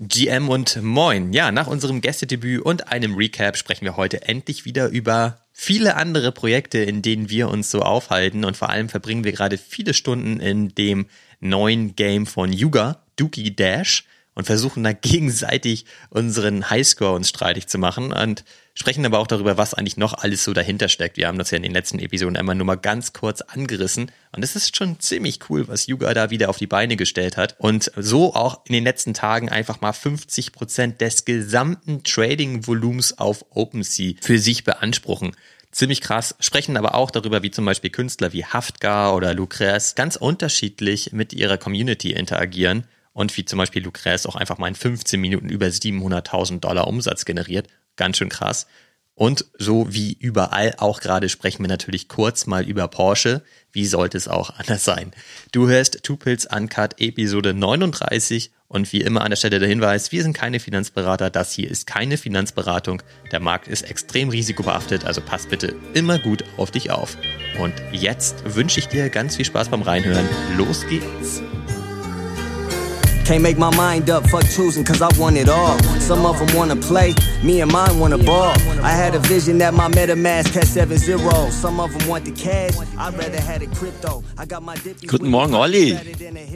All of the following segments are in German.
GM und Moin. Ja, nach unserem Gästedebüt und einem Recap sprechen wir heute endlich wieder über viele andere Projekte, in denen wir uns so aufhalten und vor allem verbringen wir gerade viele Stunden in dem neuen Game von Yuga, Dookie Dash und versuchen da gegenseitig unseren Highscore uns streitig zu machen und sprechen aber auch darüber, was eigentlich noch alles so dahinter steckt. Wir haben das ja in den letzten Episoden einmal nur mal ganz kurz angerissen und es ist schon ziemlich cool, was Yuga da wieder auf die Beine gestellt hat und so auch in den letzten Tagen einfach mal 50 Prozent des gesamten Trading-Volumens auf OpenSea für sich beanspruchen. Ziemlich krass, sprechen aber auch darüber, wie zum Beispiel Künstler wie Haftgar oder Lucrez ganz unterschiedlich mit ihrer Community interagieren und wie zum Beispiel Lucrez auch einfach mal in 15 Minuten über 700.000 Dollar Umsatz generiert. Ganz schön krass. Und so wie überall auch gerade sprechen wir natürlich kurz mal über Porsche. Wie sollte es auch anders sein? Du hörst Two Pills Uncut Episode 39 und wie immer an der Stelle der Hinweis, wir sind keine Finanzberater, das hier ist keine Finanzberatung. Der Markt ist extrem risikobehaftet, also pass bitte immer gut auf dich auf. Und jetzt wünsche ich dir ganz viel Spaß beim Reinhören. Los geht's! Can't make my mind up, fuck choosing, cause I want it all. Some of them wanna play, me and mine wanna ball. I had a vision that my MetaMask had seven zeros. Some of them want the cash, I'd rather had a crypto. I got my Guten Morgen, Olli.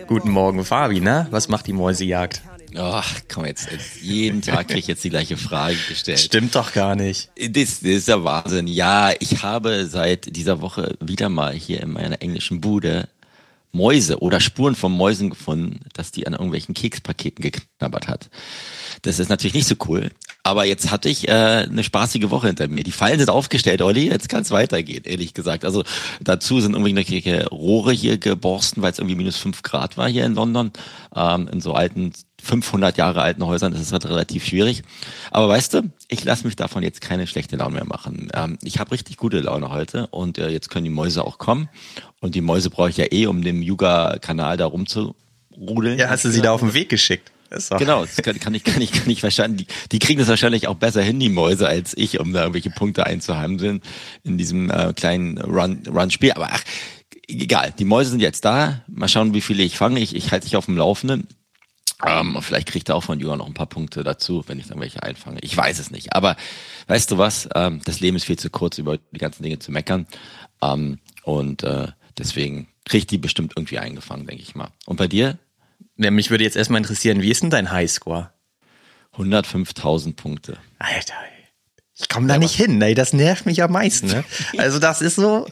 Guten Morgen, Fabi, ne? Was macht die Mäusejagd? Ach, komm jetzt, jeden Tag krieg ich jetzt die gleiche Frage gestellt. Stimmt doch gar nicht. Das, das ist ja Wahnsinn. Ja, ich habe seit dieser Woche wieder mal hier in meiner englischen Bude Mäuse oder Spuren von Mäusen gefunden, dass die an irgendwelchen Kekspaketen geknabbert hat. Das ist natürlich nicht so cool. Aber jetzt hatte ich äh, eine spaßige Woche hinter mir. Die Fallen sind aufgestellt, Olli. Jetzt kann es weitergehen, ehrlich gesagt. Also dazu sind irgendwelche Rohre hier geborsten, weil es irgendwie minus fünf Grad war hier in London. Ähm, in so alten 500 Jahre alten Häusern, das ist halt relativ schwierig. Aber weißt du, ich lasse mich davon jetzt keine schlechte Laune mehr machen. Ähm, ich habe richtig gute Laune heute und äh, jetzt können die Mäuse auch kommen. Und die Mäuse brauche ich ja eh, um dem Yuga-Kanal da rumzurudeln. Ja, hast du sie da auf den Weg geschickt? Genau, das kann, kann, ich, kann ich, kann ich verstanden. Die, die kriegen das wahrscheinlich auch besser hin, die Mäuse, als ich, um da irgendwelche Punkte einzuheimseln in diesem äh, kleinen Run-Spiel. Run Aber ach, egal, die Mäuse sind jetzt da. Mal schauen, wie viele ich fange. Ich, ich halte dich auf dem Laufenden. Ähm, vielleicht kriegt er auch von Jura noch ein paar Punkte dazu, wenn ich dann welche einfange. Ich weiß es nicht. Aber weißt du was? Ähm, das Leben ist viel zu kurz, über die ganzen Dinge zu meckern. Ähm, und äh, deswegen kriegt die bestimmt irgendwie eingefangen, denke ich mal. Und bei dir? Ja, mich würde jetzt erstmal interessieren, wie ist denn dein Highscore? 105.000 Punkte. Alter, ich komme da ja, nicht hin, ey, das nervt mich am meisten. Ne? Also das ist so,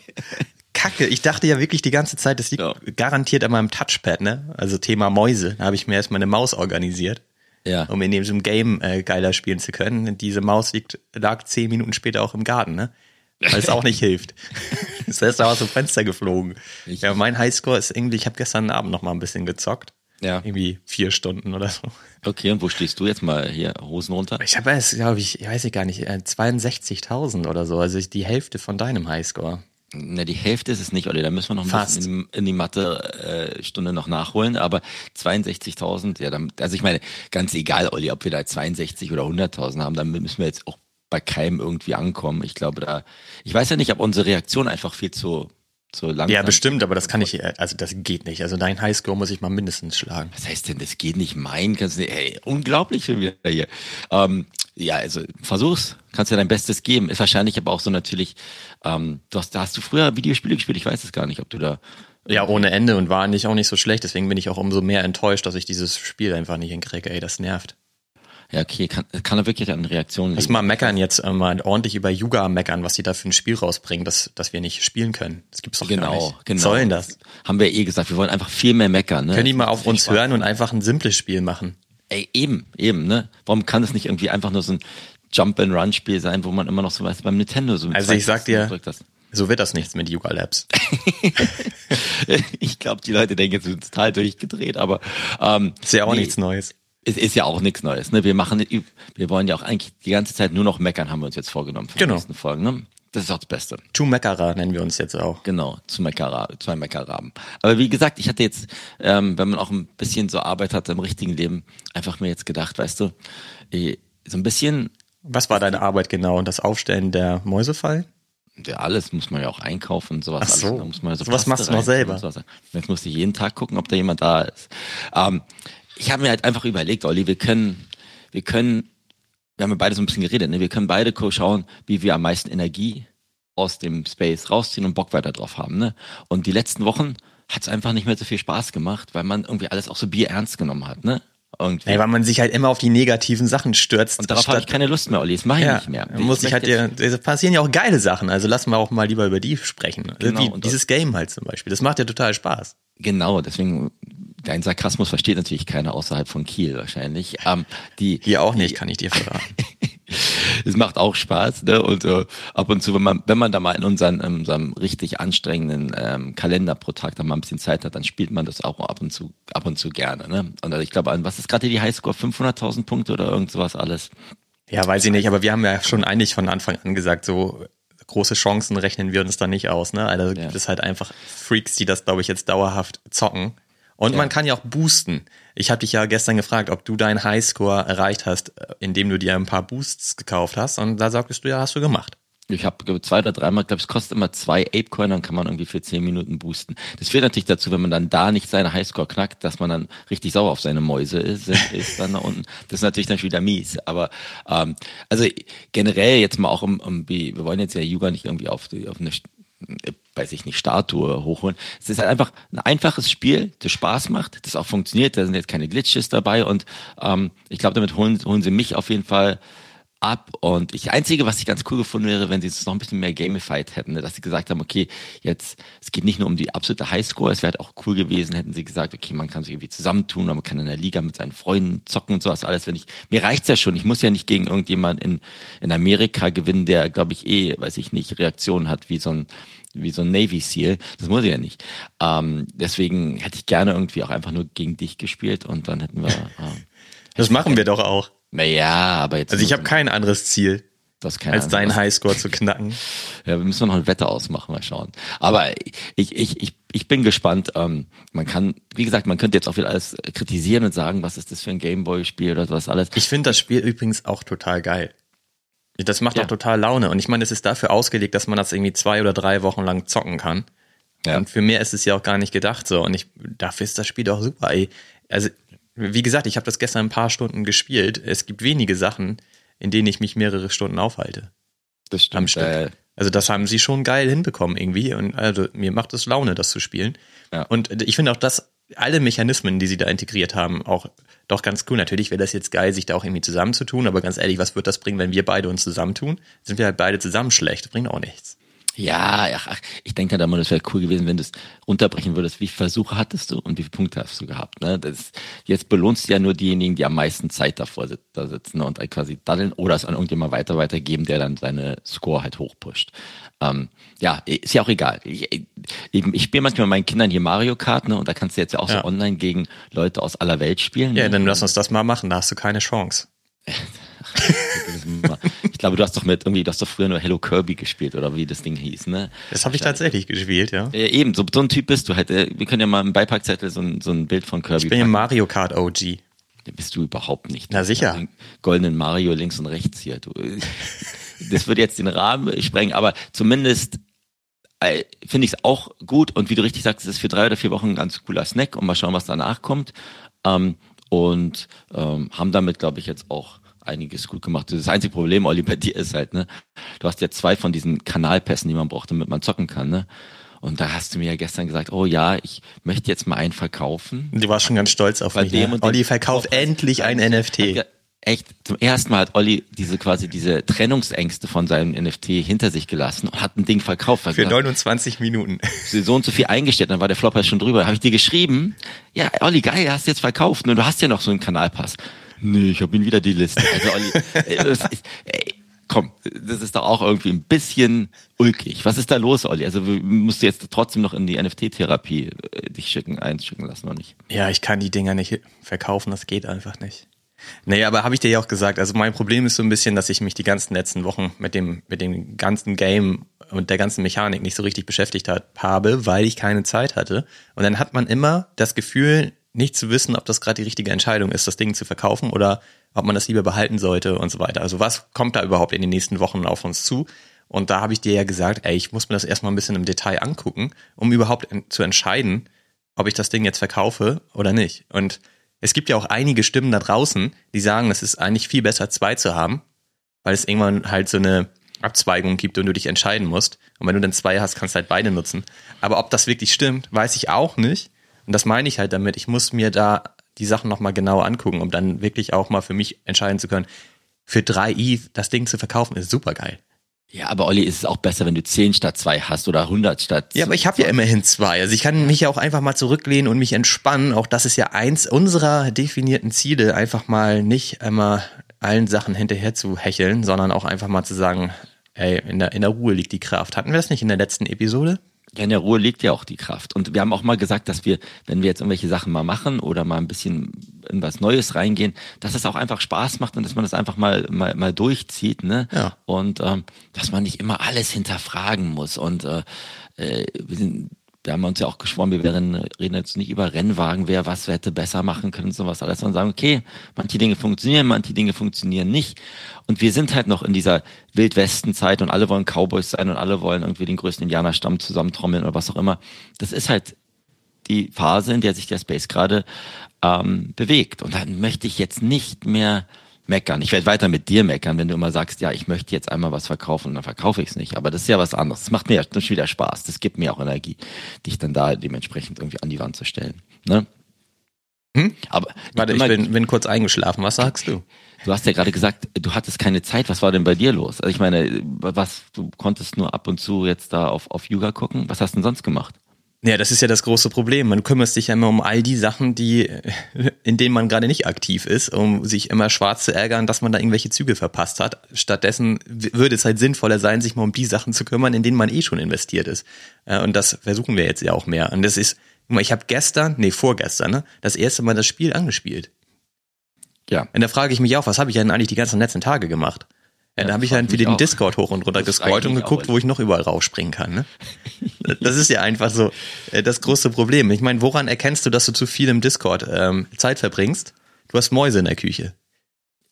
Kacke. Ich dachte ja wirklich die ganze Zeit, das liegt ja. garantiert an meinem Touchpad, ne? Also Thema Mäuse. Da habe ich mir erstmal eine Maus organisiert. Ja. Um in diesem Game äh, geiler spielen zu können. Diese Maus liegt, lag zehn Minuten später auch im Garten, ne? Weil es auch nicht hilft. Das heißt, da aus dem Fenster geflogen. Ich ja, mein Highscore ist irgendwie, ich habe gestern Abend noch mal ein bisschen gezockt. Ja. Irgendwie vier Stunden oder so. Okay, und wo stehst du jetzt mal hier? Hosen runter? Ich habe es, glaube ich, ich weiß ich gar nicht, 62.000 äh, oder so. Also die Hälfte von deinem Highscore. Na, die Hälfte ist es nicht, Olli. Da müssen wir noch ein Fast. bisschen in die, in die Mathe-Stunde äh, noch nachholen. Aber 62.000, ja, dann, also ich meine, ganz egal, Olli, ob wir da 62 oder 100.000 haben, dann müssen wir jetzt auch bei keinem irgendwie ankommen. Ich glaube, da, ich weiß ja nicht, ob unsere Reaktion einfach viel zu so langsam. Ja, bestimmt, aber das kann ich, also das geht nicht. Also dein Highscore muss ich mal mindestens schlagen. Was heißt denn, das geht nicht? Mein, kannst du, ey, unglaublich schon wieder hier. Ähm, ja, also versuch's, kannst ja dein Bestes geben. Ist wahrscheinlich aber auch so natürlich, ähm, du hast, da hast du früher Videospiele gespielt, ich weiß es gar nicht, ob du da. Ja, ohne Ende und war nicht auch nicht so schlecht, deswegen bin ich auch umso mehr enttäuscht, dass ich dieses Spiel einfach nicht hinkriege. Ey, das nervt. Ja, okay, kann, kann er wirklich an Reaktionen Lass mal meckern jetzt äh, mal ordentlich über Yuga meckern, was sie da für ein Spiel rausbringen, dass, dass wir nicht spielen können. Das gibt's doch genau, gar nicht. Genau. Sollen das? Haben wir eh gesagt, wir wollen einfach viel mehr meckern. Ne? Können die mal auf uns hören und einfach ein simples Spiel machen? Ey, eben, eben, ne? Warum kann es nicht irgendwie einfach nur so ein Jump-and-Run-Spiel sein, wo man immer noch so weiß, beim Nintendo so Also ich sag dir, so wird das nichts mit Yuga Labs. ich glaube, die Leute denken, jetzt sind total durchgedreht, aber ähm, ist ja auch nee, nichts Neues es ist ja auch nichts Neues. Ne? Wir machen, wir wollen ja auch eigentlich die ganze Zeit nur noch meckern, haben wir uns jetzt vorgenommen für genau. die nächsten Folgen. Ne? Das ist auch das Beste. Two Meckerer nennen wir uns jetzt auch. Genau, zu Meckerer, zwei Meckerraben. Aber wie gesagt, ich hatte jetzt, ähm, wenn man auch ein bisschen so Arbeit hat im richtigen Leben, einfach mir jetzt gedacht, weißt du, eh, so ein bisschen. Was war deine Arbeit genau? Und das Aufstellen der Mäusefallen? Ja, alles muss man ja auch einkaufen und sowas. Ach so. Alles. muss man so was machst du noch selber? Jetzt musst du jeden Tag gucken, ob da jemand da ist. Ähm, ich habe mir halt einfach überlegt, Olli, wir können, wir können, wir haben ja beide so ein bisschen geredet, ne? wir können beide schauen, wie wir am meisten Energie aus dem Space rausziehen und Bock weiter drauf haben. Ne? Und die letzten Wochen hat es einfach nicht mehr so viel Spaß gemacht, weil man irgendwie alles auch so bierernst genommen hat. Ne? Irgendwie. Ey, weil man sich halt immer auf die negativen Sachen stürzt. Und darauf habe ich keine Lust mehr, Olli. Das mache ich ja, nicht mehr. Man muss sich halt, es passieren ja auch geile Sachen. Also lassen wir auch mal lieber über die sprechen. Genau, Wie dieses Game halt zum Beispiel. Das macht ja total Spaß. Genau, deswegen dein Sarkasmus versteht natürlich keiner außerhalb von Kiel wahrscheinlich. Ähm, die, Hier auch nicht, die, kann ich dir verraten. es macht auch Spaß, ne? Und äh, ab und zu, wenn man, wenn man da mal in unseren, in unserem richtig anstrengenden ähm, Kalender pro Tag da mal ein bisschen Zeit hat, dann spielt man das auch ab und zu, ab und zu gerne. Ne? Und also ich glaube, was ist gerade die Highscore? 500.000 Punkte oder irgend sowas alles? Ja, weiß ich nicht, aber wir haben ja schon eigentlich von Anfang an gesagt, so große Chancen rechnen wir uns da nicht aus. Ne? Also ja. gibt es halt einfach Freaks, die das, glaube ich, jetzt dauerhaft zocken. Und ja. man kann ja auch boosten. Ich habe dich ja gestern gefragt, ob du deinen Highscore erreicht hast, äh, indem du dir ein paar Boosts gekauft hast. Und da sagtest du ja, hast du gemacht. Ich habe zwei oder dreimal, glaube es kostet immer zwei Apecoin, dann kann man irgendwie für zehn Minuten boosten. Das führt natürlich dazu, wenn man dann da nicht seine Highscore knackt, dass man dann richtig sauer auf seine Mäuse ist, ist dann da unten. Das ist natürlich dann schon wieder mies. Aber ähm, also generell jetzt mal auch um, um wir wollen jetzt ja Yuga nicht irgendwie auf, die, auf eine weiß ich nicht, Statue hochholen. Es ist halt einfach ein einfaches Spiel, das Spaß macht, das auch funktioniert. Da sind jetzt keine Glitches dabei und ähm, ich glaube, damit holen, holen sie mich auf jeden Fall ab. Und ich einzige, was ich ganz cool gefunden wäre, wenn sie es noch ein bisschen mehr gamified hätten, ne? dass sie gesagt haben, okay, jetzt es geht nicht nur um die absolute Highscore, es wäre halt auch cool gewesen, hätten sie gesagt, okay, man kann sich irgendwie zusammentun, man kann in der Liga mit seinen Freunden zocken und sowas alles. Wenn ich mir reicht's ja schon. Ich muss ja nicht gegen irgendjemand in in Amerika gewinnen, der, glaube ich, eh, weiß ich nicht, Reaktionen hat wie so ein wie so ein Navy SEAL. Das muss ich ja nicht. Ähm, deswegen hätte ich gerne irgendwie auch einfach nur gegen dich gespielt und dann hätten wir. Äh, das machen wir doch auch. Naja, aber jetzt. Also ich habe kein anderes Ziel. Das als deinen Highscore zu knacken. Ja, wir müssen noch ein Wetter ausmachen, mal schauen. Aber ich, ich, ich, ich bin gespannt. Ähm, man kann, wie gesagt, man könnte jetzt auch wieder alles kritisieren und sagen, was ist das für ein Gameboy-Spiel oder was alles. Ich finde das Spiel übrigens auch total geil. Das macht ja. auch total Laune. Und ich meine, es ist dafür ausgelegt, dass man das irgendwie zwei oder drei Wochen lang zocken kann. Ja. Und für mehr ist es ja auch gar nicht gedacht so. Und ich, dafür ist das Spiel doch super. Ey. Also, wie gesagt, ich habe das gestern ein paar Stunden gespielt. Es gibt wenige Sachen, in denen ich mich mehrere Stunden aufhalte. Das stimmt. Am Stück. Äh, also das haben sie schon geil hinbekommen irgendwie. Und also mir macht es Laune, das zu spielen. Ja. Und ich finde auch, dass alle Mechanismen, die sie da integriert haben, auch doch ganz cool. Natürlich wäre das jetzt geil, sich da auch irgendwie zusammenzutun, aber ganz ehrlich, was wird das bringen, wenn wir beide uns zusammentun? Sind wir halt beide zusammen schlecht? Das bringt auch nichts. Ja, ach, ich denke da mal, das wäre cool gewesen, wenn du es runterbrechen würdest. Wie viele Versuche hattest du und wie viele Punkte hast du gehabt? Ne? Das, jetzt belohnst du ja nur diejenigen, die am meisten Zeit davor sit da sitzen ne? und halt quasi daddeln oder es an irgendjemand weiter weitergeben, der dann seine Score halt hochpusht. Ähm, ja, ist ja auch egal. Ich, ich, ich spiele manchmal mit meinen Kindern hier Mario Kart, ne? Und da kannst du jetzt ja auch ja. so online gegen Leute aus aller Welt spielen. Ja, ne? dann lass uns das mal machen, da hast du keine Chance. ich glaube, du hast doch mit irgendwie, du hast doch früher nur Hello Kirby gespielt oder wie das Ding hieß, ne? Das habe ich tatsächlich gespielt, ja. ja. Eben, so, so ein Typ bist du halt. Äh, wir können ja mal im Beipackzettel so ein, so ein Bild von Kirby. Ich bin ja Mario Kart OG. Der bist du überhaupt nicht. Na sicher. Goldenen Mario links und rechts hier. Du, das würde jetzt den Rahmen sprengen, aber zumindest äh, finde ich es auch gut und wie du richtig sagst, es ist für drei oder vier Wochen ein ganz cooler Snack und mal schauen, was danach kommt. Ähm, und ähm, haben damit, glaube ich, jetzt auch einiges gut gemacht. Das einzige Problem, Olli, bei dir ist halt, ne, du hast ja zwei von diesen Kanalpässen, die man braucht, damit man zocken kann, ne? Und da hast du mir ja gestern gesagt, oh ja, ich möchte jetzt mal einen verkaufen. Du warst schon ganz stolz auf bei mich. Dem ne? Olli verkauft endlich ein NFT echt zum ersten Mal hat Olli diese quasi diese Trennungsängste von seinem NFT hinter sich gelassen und hat ein Ding verkauft. Für 29 Minuten. So und so viel eingestellt, dann war der Flopper schon drüber. Habe ich dir geschrieben, ja, Olli, geil, hast du jetzt verkauft. Und du hast ja noch so einen Kanalpass. Nee, ich habe ihn wieder die Liste. Also Olli, das ist, ey, komm, das ist doch auch irgendwie ein bisschen ulkig. Was ist da los, Olli? Also musst du jetzt trotzdem noch in die NFT-Therapie äh, dich schicken, einschicken lassen, oder nicht? Ja, ich kann die Dinger nicht verkaufen, das geht einfach nicht. Nee, aber habe ich dir ja auch gesagt, also mein Problem ist so ein bisschen, dass ich mich die ganzen letzten Wochen mit dem, mit dem ganzen Game und der ganzen Mechanik nicht so richtig beschäftigt habe, weil ich keine Zeit hatte. Und dann hat man immer das Gefühl, nicht zu wissen, ob das gerade die richtige Entscheidung ist, das Ding zu verkaufen oder ob man das lieber behalten sollte und so weiter. Also was kommt da überhaupt in den nächsten Wochen auf uns zu? Und da habe ich dir ja gesagt, ey, ich muss mir das erstmal ein bisschen im Detail angucken, um überhaupt zu entscheiden, ob ich das Ding jetzt verkaufe oder nicht. Und Es gibt ja auch einige Stimmen da draußen, die sagen, es ist eigentlich viel besser, zwei zu haben, weil es irgendwann halt so eine Abzweigung gibt und du dich entscheiden musst. Und wenn du dann zwei hast, kannst du halt beide nutzen. Aber ob das wirklich stimmt, weiß ich auch nicht. Und das meine ich halt damit. Ich muss mir da die Sachen nochmal genau angucken, um dann wirklich auch mal für mich entscheiden zu können, für drei ETH das Ding zu verkaufen, ist super geil. Ja, aber Olli, ist es auch besser, wenn du 10 statt 2 hast oder 100 statt Ja, aber ich habe ja immerhin zwei. Also ich kann mich ja auch einfach mal zurücklehnen und mich entspannen. Auch das ist ja eins unserer definierten Ziele, einfach mal nicht immer allen Sachen hinterher zu hecheln, sondern auch einfach mal zu sagen, ey, in der, in der Ruhe liegt die Kraft. Hatten wir das nicht in der letzten Episode? Ja, in der Ruhe liegt ja auch die Kraft. Und wir haben auch mal gesagt, dass wir, wenn wir jetzt irgendwelche Sachen mal machen oder mal ein bisschen in was Neues reingehen, dass es auch einfach Spaß macht und dass man das einfach mal mal, mal durchzieht, ne? Ja. Und ähm, dass man nicht immer alles hinterfragen muss. Und äh, äh, wir sind wir haben uns ja auch geschworen, wir werden, reden jetzt nicht über Rennwagen, wer was hätte besser machen können, sowas alles, sondern sagen, okay, manche Dinge funktionieren, manche Dinge funktionieren nicht. Und wir sind halt noch in dieser Wildwestenzeit und alle wollen Cowboys sein und alle wollen irgendwie den größten Indianerstamm zusammentrommeln oder was auch immer. Das ist halt die Phase, in der sich der Space gerade ähm, bewegt. Und dann möchte ich jetzt nicht mehr meckern. Ich werde weiter mit dir meckern, wenn du immer sagst, ja, ich möchte jetzt einmal was verkaufen und dann verkaufe ich es nicht. Aber das ist ja was anderes. Das macht mir ja schon wieder Spaß. Das gibt mir auch Energie, dich dann da dementsprechend irgendwie an die Wand zu stellen. Ne? Hm? Aber Warte, ich immer- bin, bin kurz eingeschlafen. Was sagst du? Du hast ja gerade gesagt, du hattest keine Zeit. Was war denn bei dir los? Also ich meine, was, du konntest nur ab und zu jetzt da auf, auf Yoga gucken. Was hast du denn sonst gemacht? Ja, das ist ja das große Problem. Man kümmert sich ja immer um all die Sachen, die, in denen man gerade nicht aktiv ist, um sich immer schwarz zu ärgern, dass man da irgendwelche Züge verpasst hat. Stattdessen würde es halt sinnvoller sein, sich mal um die Sachen zu kümmern, in denen man eh schon investiert ist. Äh, Und das versuchen wir jetzt ja auch mehr. Und das ist, ich habe gestern, nee, vorgestern, ne, das erste Mal das Spiel angespielt. Ja. Und da frage ich mich auch, was habe ich denn eigentlich die ganzen letzten Tage gemacht? Ja, da habe ich mich wieder den. Discord hoch und runter gescrollt und geguckt, wo ich noch überall raufspringen kann. Ne? Das ist ja einfach so äh, das große Problem. Ich meine, woran erkennst du, dass du zu viel im Discord ähm, Zeit verbringst? Du hast Mäuse in der Küche.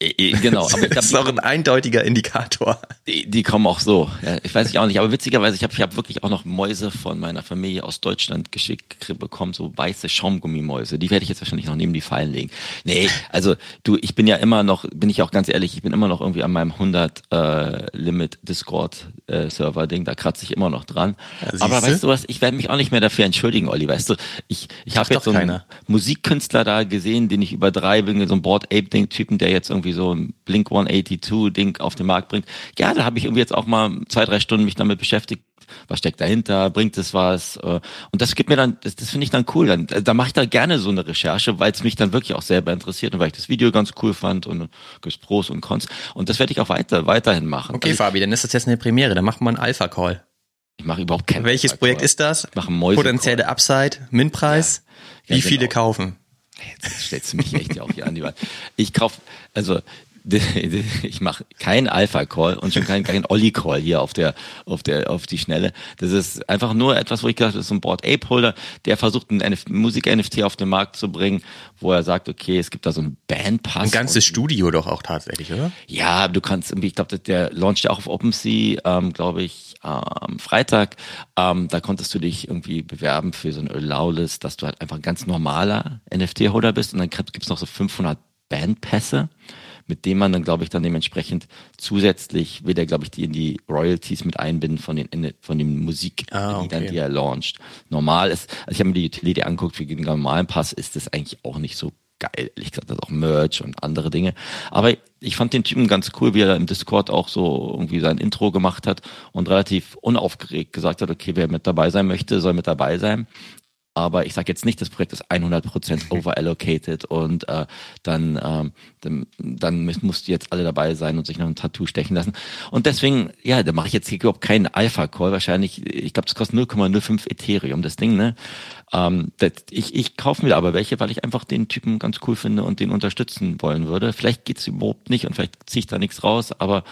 Genau, aber das ist auch ein eindeutiger Indikator. Die, die kommen auch so. Ja, ich weiß ich auch nicht, aber witzigerweise, ich habe ich hab wirklich auch noch Mäuse von meiner Familie aus Deutschland geschickt bekommen, so weiße Schaumgummimäuse. Die werde ich jetzt wahrscheinlich noch neben die Fallen legen. Nee, also du, ich bin ja immer noch, bin ich auch ganz ehrlich, ich bin immer noch irgendwie an meinem 100 äh, Limit Discord äh, Server Ding, da kratze ich immer noch dran. siehste. aber weißt du was, ich werde mich auch nicht mehr dafür entschuldigen, Olli, weißt du, ich ich habe jetzt so einen keiner. Musikkünstler da gesehen, den ich übertreibe, so ein Board Ape Ding Typen, der jetzt irgendwie so ein Blink 182 Ding auf den Markt bringt. Ja, da habe ich irgendwie jetzt auch mal zwei, drei Stunden mich damit beschäftigt. Was steckt dahinter? Bringt es was? Äh, Und das gibt mir dann, das, das finde ich dann cool. Dann, da mache ich da gerne so eine Recherche, weil es mich dann wirklich auch selber interessiert und weil ich das Video ganz cool fand und gibt's Pros und Cons. Und das werde ich auch weiter, weiterhin machen. Okay, Also Fabi, dann ist das jetzt eine Premiere. Dann machen wir einen Alpha-Call. ich mache überhaupt kein Welches Projekt ist das? Ich mache Potenzielle Upside, Min-Preis? Ja, Wie viele genau. kaufen? Jetzt stellst du mich echt auch hier an die Wand. Ich kauf, also ich mache keinen Alpha-Call und schon keinen kein Olli-Call hier auf der, auf der, auf die Schnelle. Das ist einfach nur etwas, wo ich gedacht habe, das ist so ein Board Ape-Holder, der versucht, ein NF Musik-NFT auf den Markt zu bringen, wo er sagt, okay, es gibt da so einen Bandpass. Ein ganzes Studio doch auch tatsächlich, oder? ja, du kannst irgendwie, ich glaube, der launcht ja auch auf OpenSea, ähm, glaube ich, am Freitag. Ähm, da konntest du dich irgendwie bewerben für so ein Allow-List, dass du halt einfach ein ganz normaler NFT-Holder bist und dann gibt's noch so 500 Bandpässe, mit denen man dann, glaube ich, dann dementsprechend zusätzlich will der, glaube ich, die in die Royalties mit einbinden von den von den Musikliedern, Ah, okay. die er launcht. Normal ist, also ich habe mir die Utility angeguckt, für den normalen Pass ist das eigentlich auch nicht so geil. Ehrlich gesagt, das auch Merch und andere Dinge. Aber ich fand den Typen ganz cool, wie er im Discord auch so irgendwie sein Intro gemacht hat und relativ unaufgeregt gesagt hat, okay, wer mit dabei sein möchte, soll mit dabei sein. Aber ich sage jetzt nicht, das Projekt ist 100% overallocated und äh, dann, ähm, dann, dann musst jetzt alle dabei sein und sich noch ein Tattoo stechen lassen. Und deswegen, ja, da mache ich jetzt hier überhaupt keinen Alpha-Call. Wahrscheinlich, ich glaube, das kostet 0,05 Ethereum, das Ding, ne? Ähm, das, ich ich kaufe mir aber welche, weil ich einfach den Typen ganz cool finde und den unterstützen wollen würde. Vielleicht geht's überhaupt nicht und vielleicht ziehe ich da nichts raus, aber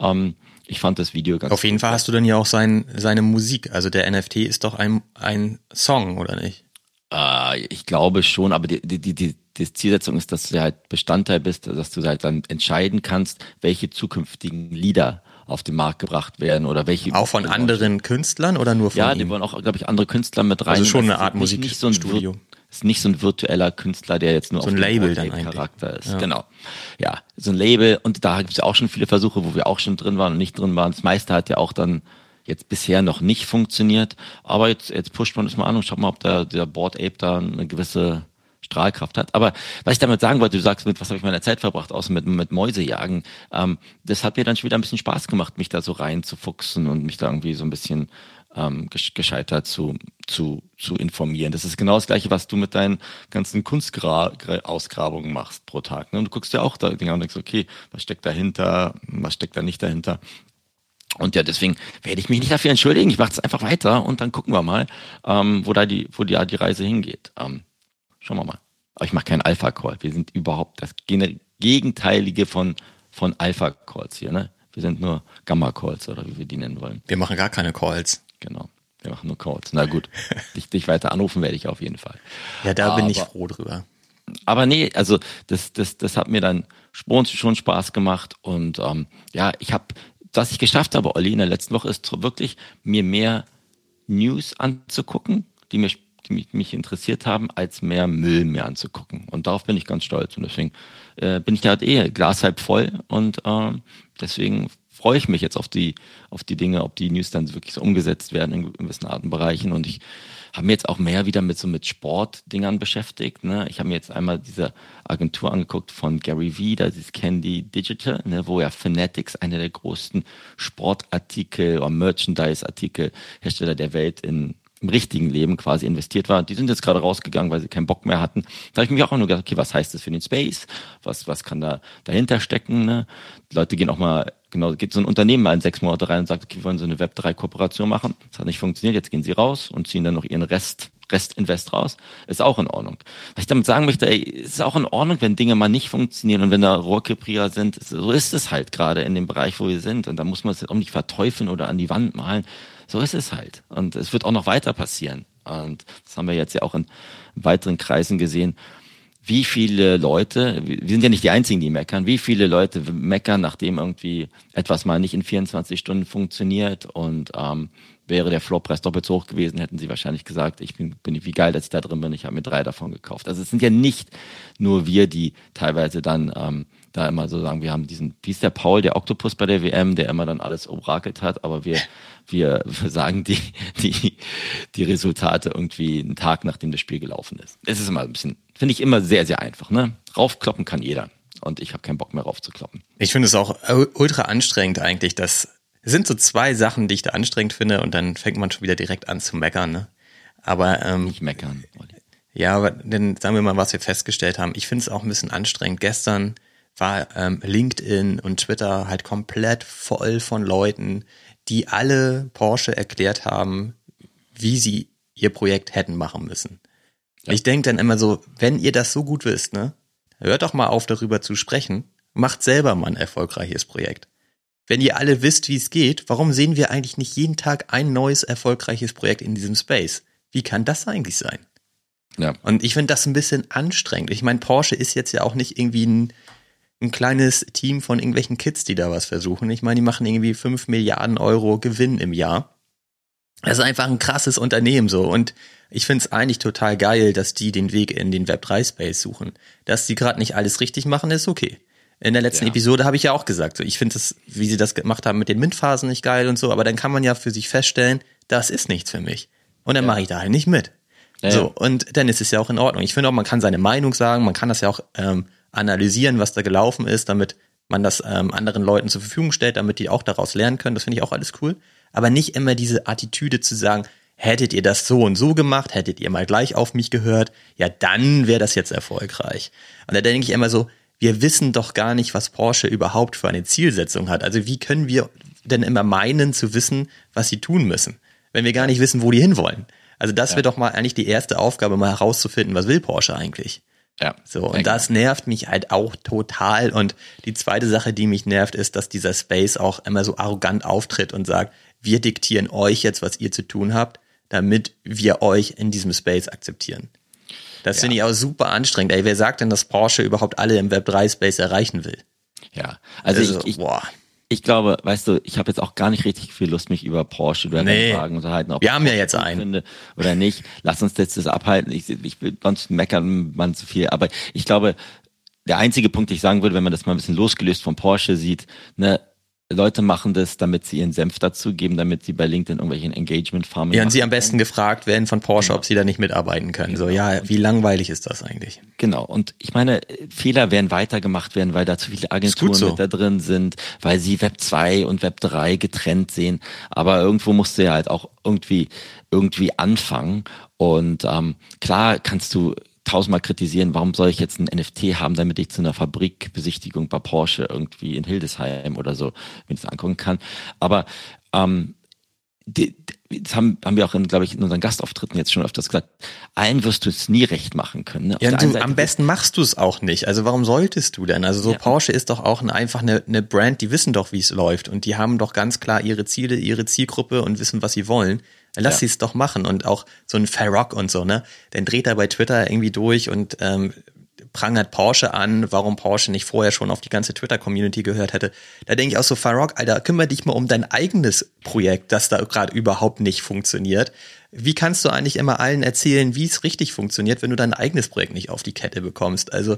ähm, ich fand das Video ganz Auf jeden Fall hast du dann ja auch sein, seine Musik. Also der NFT ist doch ein, ein Song, oder nicht? Äh, ich glaube schon, aber die, die, die, die, die Zielsetzung ist, dass du halt Bestandteil bist, dass du halt dann entscheiden kannst, welche zukünftigen Lieder auf den Markt gebracht werden oder welche. Auch von anderen Künstlern oder nur von Ja, ihm? die wollen auch, glaube ich, andere Künstler mit rein. Also schon eine Art so ein Musikstudio. wir- ist nicht so ein virtueller Künstler, der jetzt nur so auf ein Label dann Charakter ist. Ja. Genau. Ja, so ein Label und da gibt es ja auch schon viele Versuche, wo wir auch schon drin waren und nicht drin waren. Das meiste hat ja auch dann jetzt bisher noch nicht funktioniert, aber jetzt jetzt pusht man das mal an und schaut mal, ob der der Board Ape da eine gewisse Strahlkraft hat. Aber was ich damit sagen wollte, du sagst, mit was habe ich meine Zeit verbracht, außer mit, mit Mäusejagen, ähm, das hat mir dann schon wieder ein bisschen Spaß gemacht, mich da so reinzufuchsen und mich da irgendwie so ein bisschen ähm, gescheiter zu, zu, zu informieren. Das ist genau das Gleiche, was du mit deinen ganzen Kunstausgrabungen machst pro Tag. Ne? Und du guckst ja auch da und denkst, okay, was steckt dahinter, was steckt da nicht dahinter. Und ja, deswegen werde ich mich nicht dafür entschuldigen. Ich mache es einfach weiter und dann gucken wir mal, ähm, wo da die, wo die, die Reise hingeht. Ähm, schauen wir mal. Aber ich mache keinen Alpha-Call. Wir sind überhaupt das Gegenteilige von, von Alpha-Calls hier. Ne? Wir sind nur Gamma-Calls oder wie wir die nennen wollen. Wir machen gar keine Calls. Genau. Wir machen nur Calls. Na gut, dich, dich weiter anrufen werde ich auf jeden Fall. Ja, da aber, bin ich froh drüber. Aber nee, also das, das, das hat mir dann schon Spaß gemacht und ähm, ja, ich habe, was ich geschafft habe, Olli, in der letzten Woche ist wirklich mir mehr News anzugucken, die mich, die mich, mich interessiert haben, als mehr Müll mehr anzugucken. Und darauf bin ich ganz stolz und deswegen äh, bin ich da halt eh Glas halb voll und ähm, deswegen freue ich mich jetzt auf die, auf die Dinge, ob die News dann wirklich so umgesetzt werden in gewissen Arten Bereichen. Und ich habe mir jetzt auch mehr wieder mit so mit Sportdingern beschäftigt. Ne? Ich habe mir jetzt einmal diese Agentur angeguckt von Gary Vee, das ist Candy Digital, ne? wo ja Fanatics, einer der größten Sportartikel oder Merchandise-Artikel Hersteller der Welt in im richtigen Leben quasi investiert war. Die sind jetzt gerade rausgegangen, weil sie keinen Bock mehr hatten. Da habe ich mich auch nur gedacht, okay, was heißt das für den Space? Was, was kann da dahinter stecken? Ne? Die Leute gehen auch mal, genau, geht so ein Unternehmen mal in sechs Monate rein und sagt, okay, wir wollen so eine Web3-Kooperation machen. Das hat nicht funktioniert, jetzt gehen sie raus und ziehen dann noch ihren Rest Restinvest raus, ist auch in Ordnung. Was ich damit sagen möchte, ey, ist auch in Ordnung, wenn Dinge mal nicht funktionieren und wenn da Rohrkrepierer sind, so ist es halt gerade in dem Bereich, wo wir sind und da muss man es auch nicht verteufeln oder an die Wand malen. So ist es halt. Und es wird auch noch weiter passieren. Und das haben wir jetzt ja auch in weiteren Kreisen gesehen. Wie viele Leute, wir sind ja nicht die Einzigen, die meckern, wie viele Leute meckern, nachdem irgendwie etwas mal nicht in 24 Stunden funktioniert und ähm, wäre der Floorpreis doppelt so hoch gewesen, hätten sie wahrscheinlich gesagt, ich bin, bin wie geil, dass ich da drin bin, ich habe mir drei davon gekauft. Also es sind ja nicht nur wir, die teilweise dann ähm, da immer so sagen, wir haben diesen, wie ist der Paul, der Oktopus bei der WM, der immer dann alles orakelt hat, aber wir, wir, sagen die, die, die Resultate irgendwie einen Tag, nachdem das Spiel gelaufen ist. Es ist immer ein bisschen, finde ich immer sehr, sehr einfach, ne? Raufkloppen kann jeder. Und ich habe keinen Bock mehr raufzukloppen. Ich finde es auch ultra anstrengend eigentlich, dass es sind so zwei Sachen, die ich da anstrengend finde und dann fängt man schon wieder direkt an zu meckern, ne? Aber ähm, nicht meckern. Ja, aber dann sagen wir mal, was wir festgestellt haben. Ich finde es auch ein bisschen anstrengend. Gestern war ähm, LinkedIn und Twitter halt komplett voll von Leuten, die alle Porsche erklärt haben, wie sie ihr Projekt hätten machen müssen. Ja. Ich denke dann immer so, wenn ihr das so gut wisst, ne, hört doch mal auf, darüber zu sprechen, macht selber mal ein erfolgreiches Projekt. Wenn ihr alle wisst, wie es geht, warum sehen wir eigentlich nicht jeden Tag ein neues erfolgreiches Projekt in diesem Space? Wie kann das eigentlich sein? Ja. Und ich finde das ein bisschen anstrengend. Ich meine, Porsche ist jetzt ja auch nicht irgendwie ein ein kleines Team von irgendwelchen Kids, die da was versuchen. Ich meine, die machen irgendwie fünf Milliarden Euro Gewinn im Jahr. Das ist einfach ein krasses Unternehmen so. Und ich finde es eigentlich total geil, dass die den Weg in den Web3-Space suchen. Dass die gerade nicht alles richtig machen, ist okay. In der letzten ja. Episode habe ich ja auch gesagt, so, ich finde das, wie sie das gemacht haben mit den MINT-Phasen nicht geil und so, aber dann kann man ja für sich feststellen, das ist nichts für mich. Und dann ja. mache ich da halt nicht mit. Ja. So, und dann ist es ja auch in Ordnung. Ich finde auch, man kann seine Meinung sagen, man kann das ja auch ähm, analysieren, was da gelaufen ist, damit man das ähm, anderen Leuten zur Verfügung stellt, damit die auch daraus lernen können. Das finde ich auch alles cool. Aber nicht immer diese Attitüde zu sagen, hättet ihr das so und so gemacht, hättet ihr mal gleich auf mich gehört, ja, dann wäre das jetzt erfolgreich. Und da denke ich immer so, wir wissen doch gar nicht, was Porsche überhaupt für eine Zielsetzung hat. Also wie können wir denn immer meinen zu wissen, was sie tun müssen, wenn wir gar nicht wissen, wo die hinwollen? Also das ja. wäre doch mal eigentlich die erste Aufgabe, mal herauszufinden, was will Porsche eigentlich? Ja. So, und das nervt mich halt auch total. Und die zweite Sache, die mich nervt, ist, dass dieser Space auch immer so arrogant auftritt und sagt, wir diktieren euch jetzt, was ihr zu tun habt, damit wir euch in diesem Space akzeptieren. Das ja. finde ich auch super anstrengend. Ey, wer sagt denn, dass Porsche überhaupt alle im Web3 Space erreichen will? Ja, also, also ich, ich, boah ich glaube, weißt du, ich habe jetzt auch gar nicht richtig viel Lust, mich über Porsche oder Nee. Rennwagen unterhalten. Ob Wir haben ja jetzt einen. Finde oder nicht. Lass uns jetzt das abhalten. Ich, ich will sonst meckern man zu viel. Aber ich glaube, der einzige Punkt, den ich sagen würde, wenn man das mal ein bisschen losgelöst von Porsche sieht, ne, Leute machen das, damit sie ihren Senf dazugeben, damit sie bei LinkedIn irgendwelchen Engagement Farming machen. sie am besten gefragt werden von Porsche, ob sie da nicht mitarbeiten können. So, ja, wie langweilig ist das eigentlich? Genau. Und ich meine, Fehler werden weitergemacht werden, weil da zu viele Agenturen so. mit da drin sind, weil sie Web 2 und Web 3 getrennt sehen. Aber irgendwo musst du ja halt auch irgendwie, irgendwie anfangen. Und ähm, klar kannst du tausendmal kritisieren, warum soll ich jetzt ein NFT haben, damit ich zu einer Fabrikbesichtigung bei Porsche irgendwie in Hildesheim oder so mir das angucken kann. Aber ähm, die, die, das haben, haben wir auch, in, glaube ich, in unseren Gastauftritten jetzt schon öfters gesagt, allen wirst du es nie recht machen können. Ne? Ja, du, Seite am besten machst du es auch nicht. Also warum solltest du denn? Also so Ja. Porsche ist doch auch ein, einfach eine, eine Brand, die wissen doch, wie es läuft und die haben doch ganz klar ihre Ziele, ihre Zielgruppe und wissen, was sie wollen. Lass Ja. sie es doch machen und auch so ein Farrock und so, ne? Dann dreht er bei Twitter irgendwie durch und ähm, prangert Porsche an, warum Porsche nicht vorher schon auf die ganze Twitter-Community gehört hätte. Da denke ich auch so, Farrock, Alter, kümmere dich mal um dein eigenes Projekt, das da gerade überhaupt nicht funktioniert. Wie kannst du eigentlich immer allen erzählen, wie es richtig funktioniert, wenn du dein eigenes Projekt nicht auf die Kette bekommst? Also,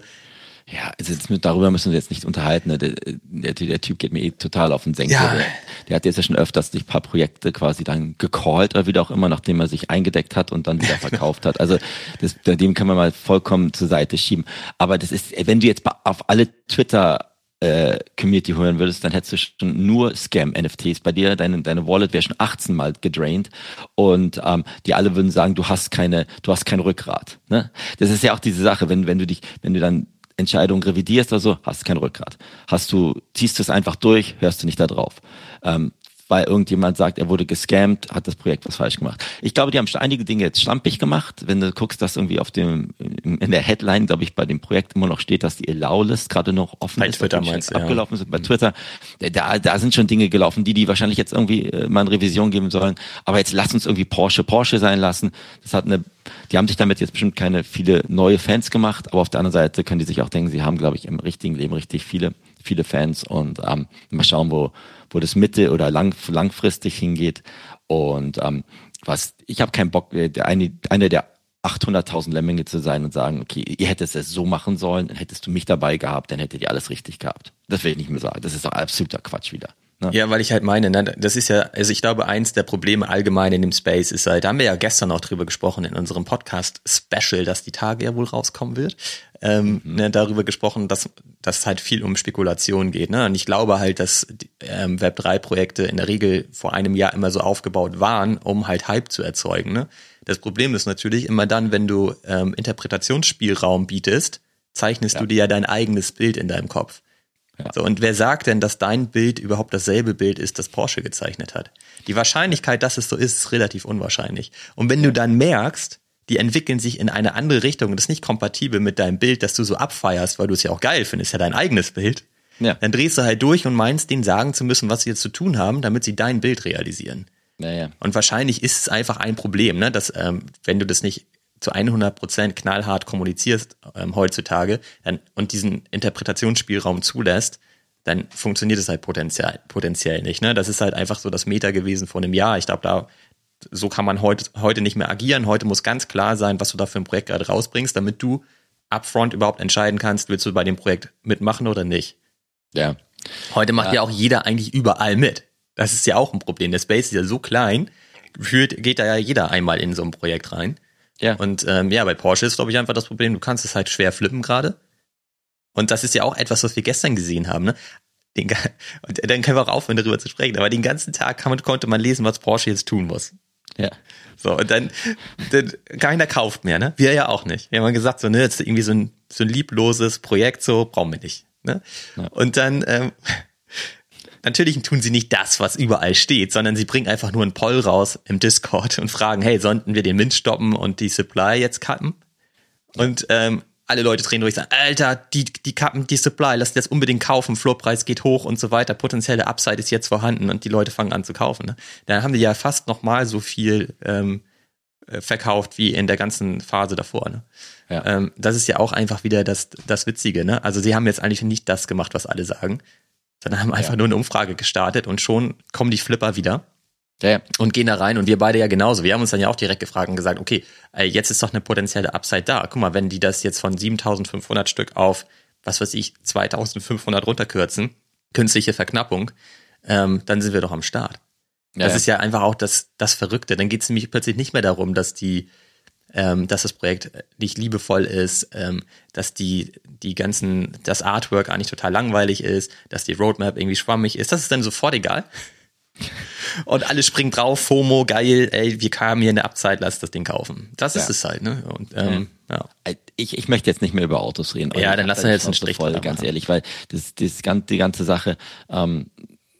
Ja, also jetzt, darüber müssen wir jetzt nicht unterhalten. Ne? Der, der, der Typ geht mir eh total auf den Senkel. Ja. Der, der hat jetzt ja schon öfters die paar Projekte quasi dann gecallt oder wie auch immer, nachdem er sich eingedeckt hat und dann wieder verkauft hat. Also das, dem kann man mal vollkommen zur Seite schieben. Aber das ist, wenn du jetzt auf alle Twitter äh, Community hören würdest, dann hättest du schon nur Scam-NFTs bei dir. Deine, deine Wallet wäre schon 18 Mal gedraint und ähm, die alle würden sagen, du hast keine, du hast kein Rückgrat. Ne? Das ist ja auch diese Sache, wenn, wenn du dich, wenn du dann Entscheidung revidierst oder so, hast du kein Rückgrat. Hast du, ziehst du es einfach durch, hörst du nicht da drauf. Ähm, weil irgendjemand sagt, er wurde gescammt, hat das Projekt was falsch gemacht. Ich glaube, die haben schon einige Dinge jetzt schlampig gemacht. Wenn du guckst, dass irgendwie auf dem, in in der Headline, glaube ich, bei dem Projekt immer noch steht, dass die Allow-List gerade noch offen Bei ist. Twitter meinst ja. abgelaufen sind. Bei Twitter, da, da sind schon Dinge gelaufen, die die wahrscheinlich jetzt irgendwie äh, mal eine Revision geben sollen. Aber jetzt lass uns irgendwie Porsche Porsche sein lassen. Das hat eine, die haben sich damit jetzt bestimmt keine viele neue Fans gemacht, aber auf der anderen Seite können die sich auch denken, sie haben, glaube ich, im richtigen Leben richtig viele, viele Fans und ähm, mal schauen, wo, wo das mittel- oder lang, langfristig hingeht. Und ähm, was, ich habe keinen Bock, äh, eine, einer der 800.000 Lemminge zu sein und sagen, okay, ihr hättet es so machen sollen, dann hättest du mich dabei gehabt, dann hättet ihr alles richtig gehabt. Das will ich nicht mehr sagen. Das ist doch absoluter Quatsch wieder. Ne? Ja, weil ich halt meine, ne, das ist ja, also ich glaube, eins der Probleme allgemein in dem Space ist halt, da haben wir ja gestern auch drüber gesprochen in unserem Podcast-Special, das die Tage ja wohl rauskommen wird, ähm, ne, darüber gesprochen, dass es halt viel um Spekulation geht. Ne? Und ich glaube halt, dass die, ähm, Web3-Projekte in der Regel vor einem Jahr immer so aufgebaut waren, um halt Hype zu erzeugen. Ne? Das Problem ist natürlich immer dann, wenn du ähm, Interpretationsspielraum bietest, zeichnest Ja. du dir ja dein eigenes Bild in deinem Kopf. Ja. So, und wer sagt denn, dass dein Bild überhaupt dasselbe Bild ist, das Porsche gezeichnet hat? Die Wahrscheinlichkeit, dass es so ist, ist relativ unwahrscheinlich. Und wenn du dann merkst, die entwickeln sich in eine andere Richtung und das ist nicht kompatibel mit deinem Bild, das du so abfeierst, weil du es ja auch geil findest, ja dein eigenes Bild, Ja. dann drehst du halt durch und meinst, denen sagen zu müssen, was sie jetzt zu tun haben, damit sie dein Bild realisieren. Naja. Und wahrscheinlich ist es einfach ein Problem, ne, dass ähm, wenn du das nicht zu 100% knallhart kommunizierst ähm, heutzutage dann, und diesen Interpretationsspielraum zulässt, dann funktioniert es halt potenziell, potenziell nicht. Ne? Das ist halt einfach so das Meta gewesen vor einem Jahr. Ich glaube, da so kann man heute, heute nicht mehr agieren. Heute muss ganz klar sein, was du da für ein Projekt gerade rausbringst, damit du upfront überhaupt entscheiden kannst, willst du bei dem Projekt mitmachen oder nicht. Ja. Heute macht Ja. ja. auch jeder eigentlich überall mit. Das ist ja auch ein Problem. Der Space ist ja so klein, gefühlt geht da ja jeder einmal in so ein Projekt rein. Ja. Und ähm, ja, bei Porsche ist, glaube ich, einfach das Problem, du kannst es halt schwer flippen gerade. Und das ist ja auch etwas, was wir gestern gesehen haben. Ne? Den, und dann können wir auch aufhören, darüber zu sprechen. Aber den ganzen Tag kann konnte man lesen, was Porsche jetzt tun muss. Ja. So, und dann, dann keiner kauft mehr, ne? Wir ja auch nicht. Wir haben gesagt, so, ne, jetzt irgendwie so ein, so ein liebloses Projekt, so, brauchen wir nicht. Ne? Ja. Und dann, ähm, natürlich tun sie nicht das, was überall steht, sondern sie bringen einfach nur einen Poll raus im Discord und fragen, hey, sollten wir den Mint stoppen und die Supply jetzt cutten? Und ähm, alle Leute drehen durch, sagen, Alter, die, die kappen die Supply, lass das unbedingt kaufen, Floorpreis geht hoch und so weiter, potenzielle Upside ist jetzt vorhanden und die Leute fangen an zu kaufen. Ne? Dann haben die ja fast noch mal so viel ähm, äh, verkauft wie in der ganzen Phase davor. Ne? Ja. Ähm, das ist ja auch einfach wieder das, das Witzige. Ne? Also sie haben jetzt eigentlich nicht das gemacht, was alle sagen. sondern haben einfach Ja. nur eine Umfrage gestartet und schon kommen die Flipper wieder Ja, und gehen da rein und wir beide ja genauso. Wir haben uns dann ja auch direkt gefragt und gesagt, okay, jetzt ist doch eine potenzielle Upside da. Guck mal, wenn die das jetzt von 7500 Stück auf, was weiß ich, 2500 runterkürzen, künstliche Verknappung, ähm, dann sind wir doch am Start. Das ja. ist ja einfach auch das, das Verrückte. Dann geht es nämlich plötzlich nicht mehr darum, dass die, ähm, dass das Projekt nicht liebevoll ist, ähm, dass die, die ganzen, das Artwork eigentlich total langweilig ist, dass die Roadmap irgendwie schwammig ist. Das ist dann sofort egal. Und alle springen drauf, FOMO, geil, ey, wir kamen hier in der Abzeit, lass das Ding kaufen. Das ist Ja. es halt, ne? Und ähm, ja. ich, ich möchte jetzt nicht mehr über Autos reden. Ja, dann lass uns jetzt einen Strich voll, ganz machen. ehrlich, weil das, das die ganze Sache, ähm,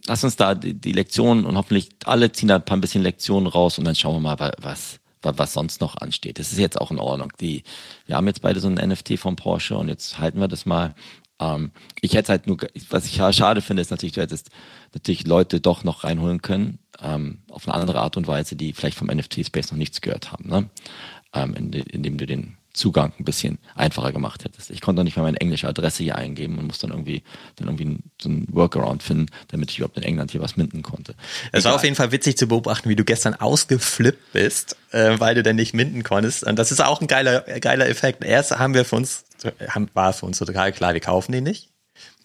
lass uns da die, die Lektionen und hoffentlich alle ziehen da ein paar ein bisschen Lektionen raus und dann schauen wir mal, wa- was, wa- was sonst noch ansteht. Das ist jetzt auch in Ordnung. Die, wir haben jetzt beide so ein NFT von Porsche und jetzt halten wir das mal. Ähm, ich hätte halt nur, was ich schade finde, ist natürlich, du hättest natürlich Leute doch noch reinholen können, ähm, auf eine andere Art und Weise, die vielleicht vom NFT-Space noch nichts gehört haben, ne? ähm, inde- indem du den Zugang ein bisschen einfacher gemacht hättest. Ich konnte nicht mal meine englische Adresse hier eingeben und musste dann irgendwie, dann irgendwie einen- so einen Workaround finden, damit ich überhaupt in England hier was minden konnte. Es war auf jeden Fall witzig zu beobachten, wie du gestern ausgeflippt bist, äh, weil du dann nicht minden konntest. Und das ist auch ein geiler, geiler Effekt. Erst haben wir für uns, haben, war für uns total klar, wir kaufen den nicht.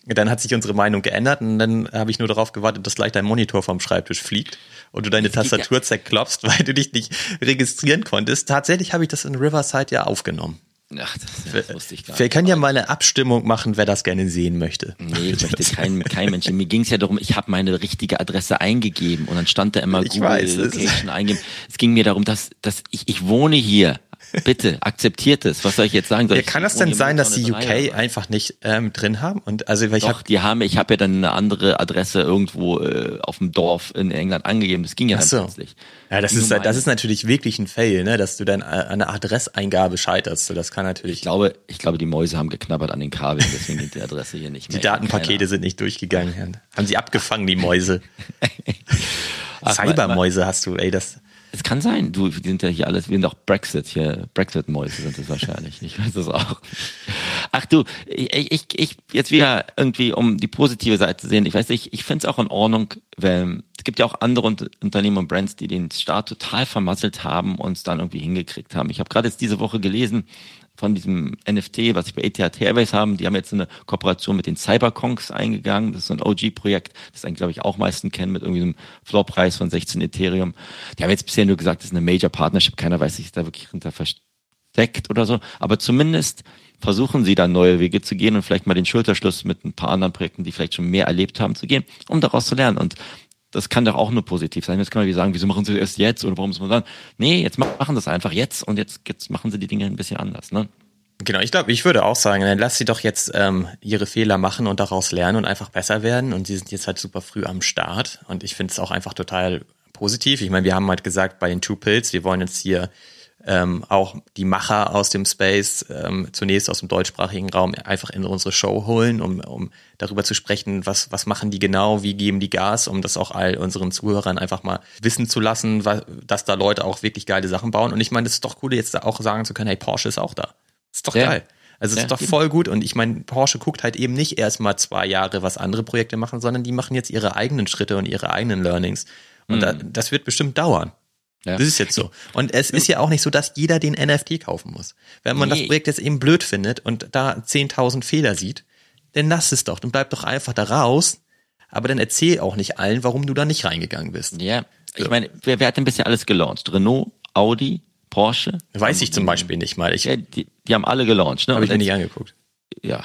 Dann hat sich unsere Meinung geändert und dann habe ich nur darauf gewartet, dass gleich dein Monitor vom Schreibtisch fliegt und du deine ja- Tastatur zerklopfst, weil du dich nicht registrieren konntest. Tatsächlich habe ich das in Riverside ja aufgenommen. Ach, das, das wusste ich gar Wir nicht. können ja mal eine Abstimmung machen, wer das gerne sehen möchte. Nee, möchte kein, kein Mensch. Mir ging es ja darum, ich habe meine richtige Adresse eingegeben und dann stand da immer Ich Google weiß, es- Location eingeben. Es ging mir darum, dass, dass ich, ich wohne hier. Bitte, akzeptiert es. Was soll ich jetzt sagen? Soll Ja, kann das denn sein, dass die drei UK was? einfach nicht ähm, drin haben? Und also weil ich Doch, hab, die haben, ich habe ja dann eine andere Adresse irgendwo äh, auf dem Dorf in England angegeben. Das ging ja dann so. plötzlich. Ja, das Nur ist, das ist natürlich wirklich ein Fail, ne, dass du dann an einer Adresseingabe scheiterst. So, das kann natürlich. Ich glaube, ich glaube, die Mäuse haben geknabbert an den Kabeln, deswegen geht die Adresse hier nicht mehr. die Datenpakete sind nicht durchgegangen. Haben sie abgefangen, die Mäuse. Cybermäuse hast du, ey, das. Es kann sein, du, wir sind ja hier alles, wir sind auch Brexit hier, Brexit-Mäuse sind es wahrscheinlich. Ich weiß es auch. Ach du, ich, ich, ich, jetzt wieder irgendwie, um die positive Seite zu sehen, ich weiß nicht, ich finde es auch in Ordnung, wenn, es gibt ja auch andere Unter- Unternehmen und Brands, die den Start total vermasselt haben und es dann irgendwie hingekriegt haben. Ich habe gerade jetzt diese Woche gelesen, von diesem NFT, was sie bei Etihad Airways haben, die haben jetzt eine Kooperation mit den Cyberkonks eingegangen. Das ist so ein OG-Projekt, das eigentlich, glaube ich, auch meisten kennen mit irgendwie einem Floorpreis von 16 Ethereum. Die haben jetzt bisher nur gesagt, das ist eine Major Partnership. Keiner weiß, sich da wirklich hinter versteckt oder so. Aber zumindest versuchen sie da neue Wege zu gehen und vielleicht mal den Schulterschluss mit ein paar anderen Projekten, die vielleicht schon mehr erlebt haben, zu gehen, um daraus zu lernen. Und das kann doch auch nur positiv sein. Jetzt kann man wie sagen, wieso machen sie das erst jetzt oder warum muss man sagen, nee, jetzt machen das einfach jetzt und jetzt, jetzt machen sie die Dinge ein bisschen anders. Ne? Genau, ich glaube, ich würde auch sagen, dann lass sie doch jetzt ähm, ihre Fehler machen und daraus lernen und einfach besser werden. Und sie sind jetzt halt super früh am Start. Und ich finde es auch einfach total positiv. Ich meine, wir haben halt gesagt bei den Two Pills, wir wollen jetzt hier ähm, auch die Macher aus dem Space ähm, zunächst aus dem deutschsprachigen Raum einfach in unsere Show holen, um, um darüber zu sprechen, was, was machen die genau, wie geben die Gas, um das auch all unseren Zuhörern einfach mal wissen zu lassen, wa- dass da Leute auch wirklich geile Sachen bauen. Und ich meine, das ist doch cool, jetzt da auch sagen zu können, hey, Porsche ist auch da. ist doch Ja. geil. Also es Ja, ist doch voll gut. Und ich meine, Porsche guckt halt eben nicht erst mal zwei Jahre, was andere Projekte machen, sondern die machen jetzt ihre eigenen Schritte und ihre eigenen Learnings. Und da, das wird bestimmt dauern. Ja. Das ist jetzt so. Und es ist ja auch nicht so, dass jeder den NFT kaufen muss. Wenn man das Nee. Projekt jetzt eben blöd findet und da 10.000 Fehler sieht, dann lass es doch. Dann bleib doch einfach da raus. Aber dann erzähl auch nicht allen, warum du da nicht reingegangen bist. Ja, ich meine, wer, wer hat denn bisher alles gelauncht? Renault, Audi, Porsche? Weiß ich zum Beispiel nicht mal. Ich Ja, die, die haben alle gelauncht. Ne? habe ich mir nicht angeguckt. ja,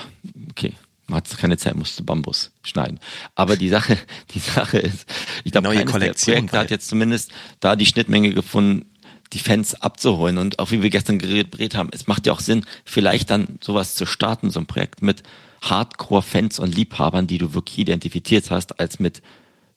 okay. Man hat keine Zeit, musste Bambus schneiden. Aber die Sache, die Sache ist, ich glaube, Neue der Kollektion, Projekte hat jetzt zumindest da die Schnittmenge gefunden, die Fans abzuholen. Und auch wie wir gestern geredet haben, es macht ja auch Sinn, vielleicht dann sowas zu starten, so ein Projekt mit Hardcore-Fans und Liebhabern, die du wirklich identifiziert hast, als mit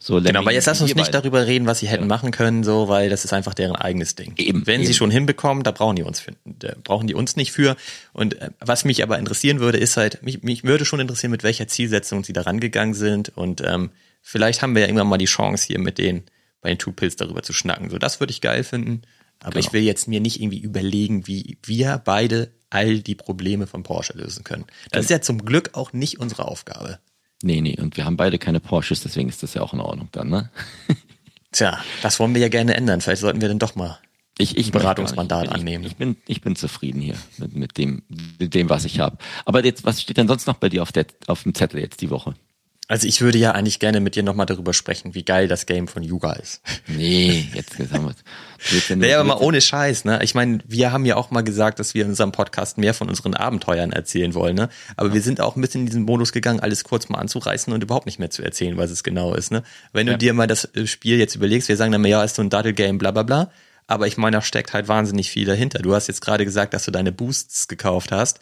so Genau, aber jetzt lass uns nicht darüber reden, was sie hätten machen können, so, weil das ist einfach deren eigenes Ding. Eben, Wenn sie eben. schon hinbekommen, da brauchen die uns finden, da brauchen die uns nicht für. Und äh, was mich aber interessieren würde, ist halt, mich, mich würde schon interessieren, mit welcher Zielsetzung sie da rangegangen sind. Und ähm, vielleicht haben wir ja irgendwann mal die Chance, hier mit denen bei den Two Pills darüber zu schnacken. So, das würde ich geil finden. Aber Genau. ich will jetzt mir nicht irgendwie überlegen, wie wir beide all die Probleme von Porsche lösen können. Das ist ja zum Glück auch nicht unsere Aufgabe. Nee, nee, und wir haben beide keine Porsches, deswegen ist das ja auch in Ordnung dann, ne? Tja, das wollen wir ja gerne ändern. Vielleicht sollten wir dann doch mal ich, ich Beratungsmandat ich, annehmen. Ich, bin, ich bin zufrieden hier mit, mit dem, mit dem, was ich habe. Aber jetzt, was steht denn sonst noch bei dir auf, der, auf dem Zettel jetzt die Woche? Also ich würde ja eigentlich gerne mit dir nochmal darüber sprechen, wie geil das Game von Yuga ist. Nee, jetzt haben wir Naja, aber mal ohne Scheiß, ne? Ich meine, wir haben ja auch mal gesagt, dass wir in unserem Podcast mehr von unseren Abenteuern erzählen wollen, ne? Aber ja. wir sind auch ein bisschen in diesen Modus gegangen, alles kurz mal anzureißen und überhaupt nicht mehr zu erzählen, was es genau ist, ne? Wenn ja. du dir mal das äh, Spiel jetzt überlegst, wir sagen dann, ja, ist so ein Daddle-Game, bla bla bla. Aber ich meine, da steckt halt wahnsinnig viel dahinter. Du hast jetzt gerade gesagt, dass du deine Boosts gekauft hast.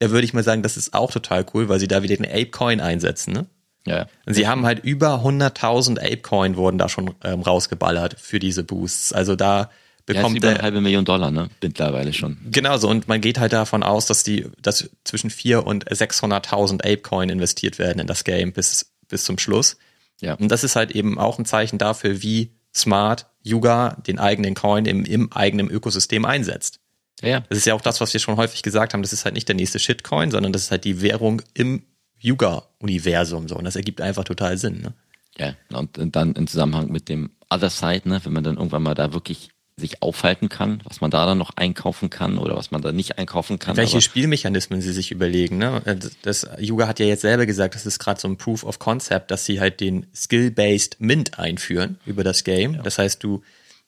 Da würde ich mal sagen, das ist auch total cool, weil sie da wieder den Ape-Coin einsetzen, ne? Ja. Und sie haben halt über 100.000 Apecoin wurden da schon ähm, rausgeballert für diese Boosts. Also da bekommt ja, über eine halbe Million Dollar, ne? Mittlerweile schon. Genau so. Und man geht halt davon aus, dass die, dass zwischen 4 und 600.000 Apecoin investiert werden in das Game bis, bis zum Schluss. Ja. Und das ist halt eben auch ein Zeichen dafür, wie smart Yuga den eigenen Coin im, im eigenen Ökosystem einsetzt. Ja. Das ist ja auch das, was wir schon häufig gesagt haben. Das ist halt nicht der nächste Shitcoin, sondern das ist halt die Währung im Yuga-Universum so. Und das ergibt einfach total Sinn. Ne? Ja, und, und dann im Zusammenhang mit dem Other Side, ne, wenn man dann irgendwann mal da wirklich sich aufhalten kann, was man da dann noch einkaufen kann oder was man da nicht einkaufen kann. Welche Spielmechanismen sie sich überlegen. Ne? Das, das Yuga hat ja jetzt selber gesagt, das ist gerade so ein Proof of Concept, dass sie halt den Skill-Based Mint einführen über das Game. Ja. Das heißt, du,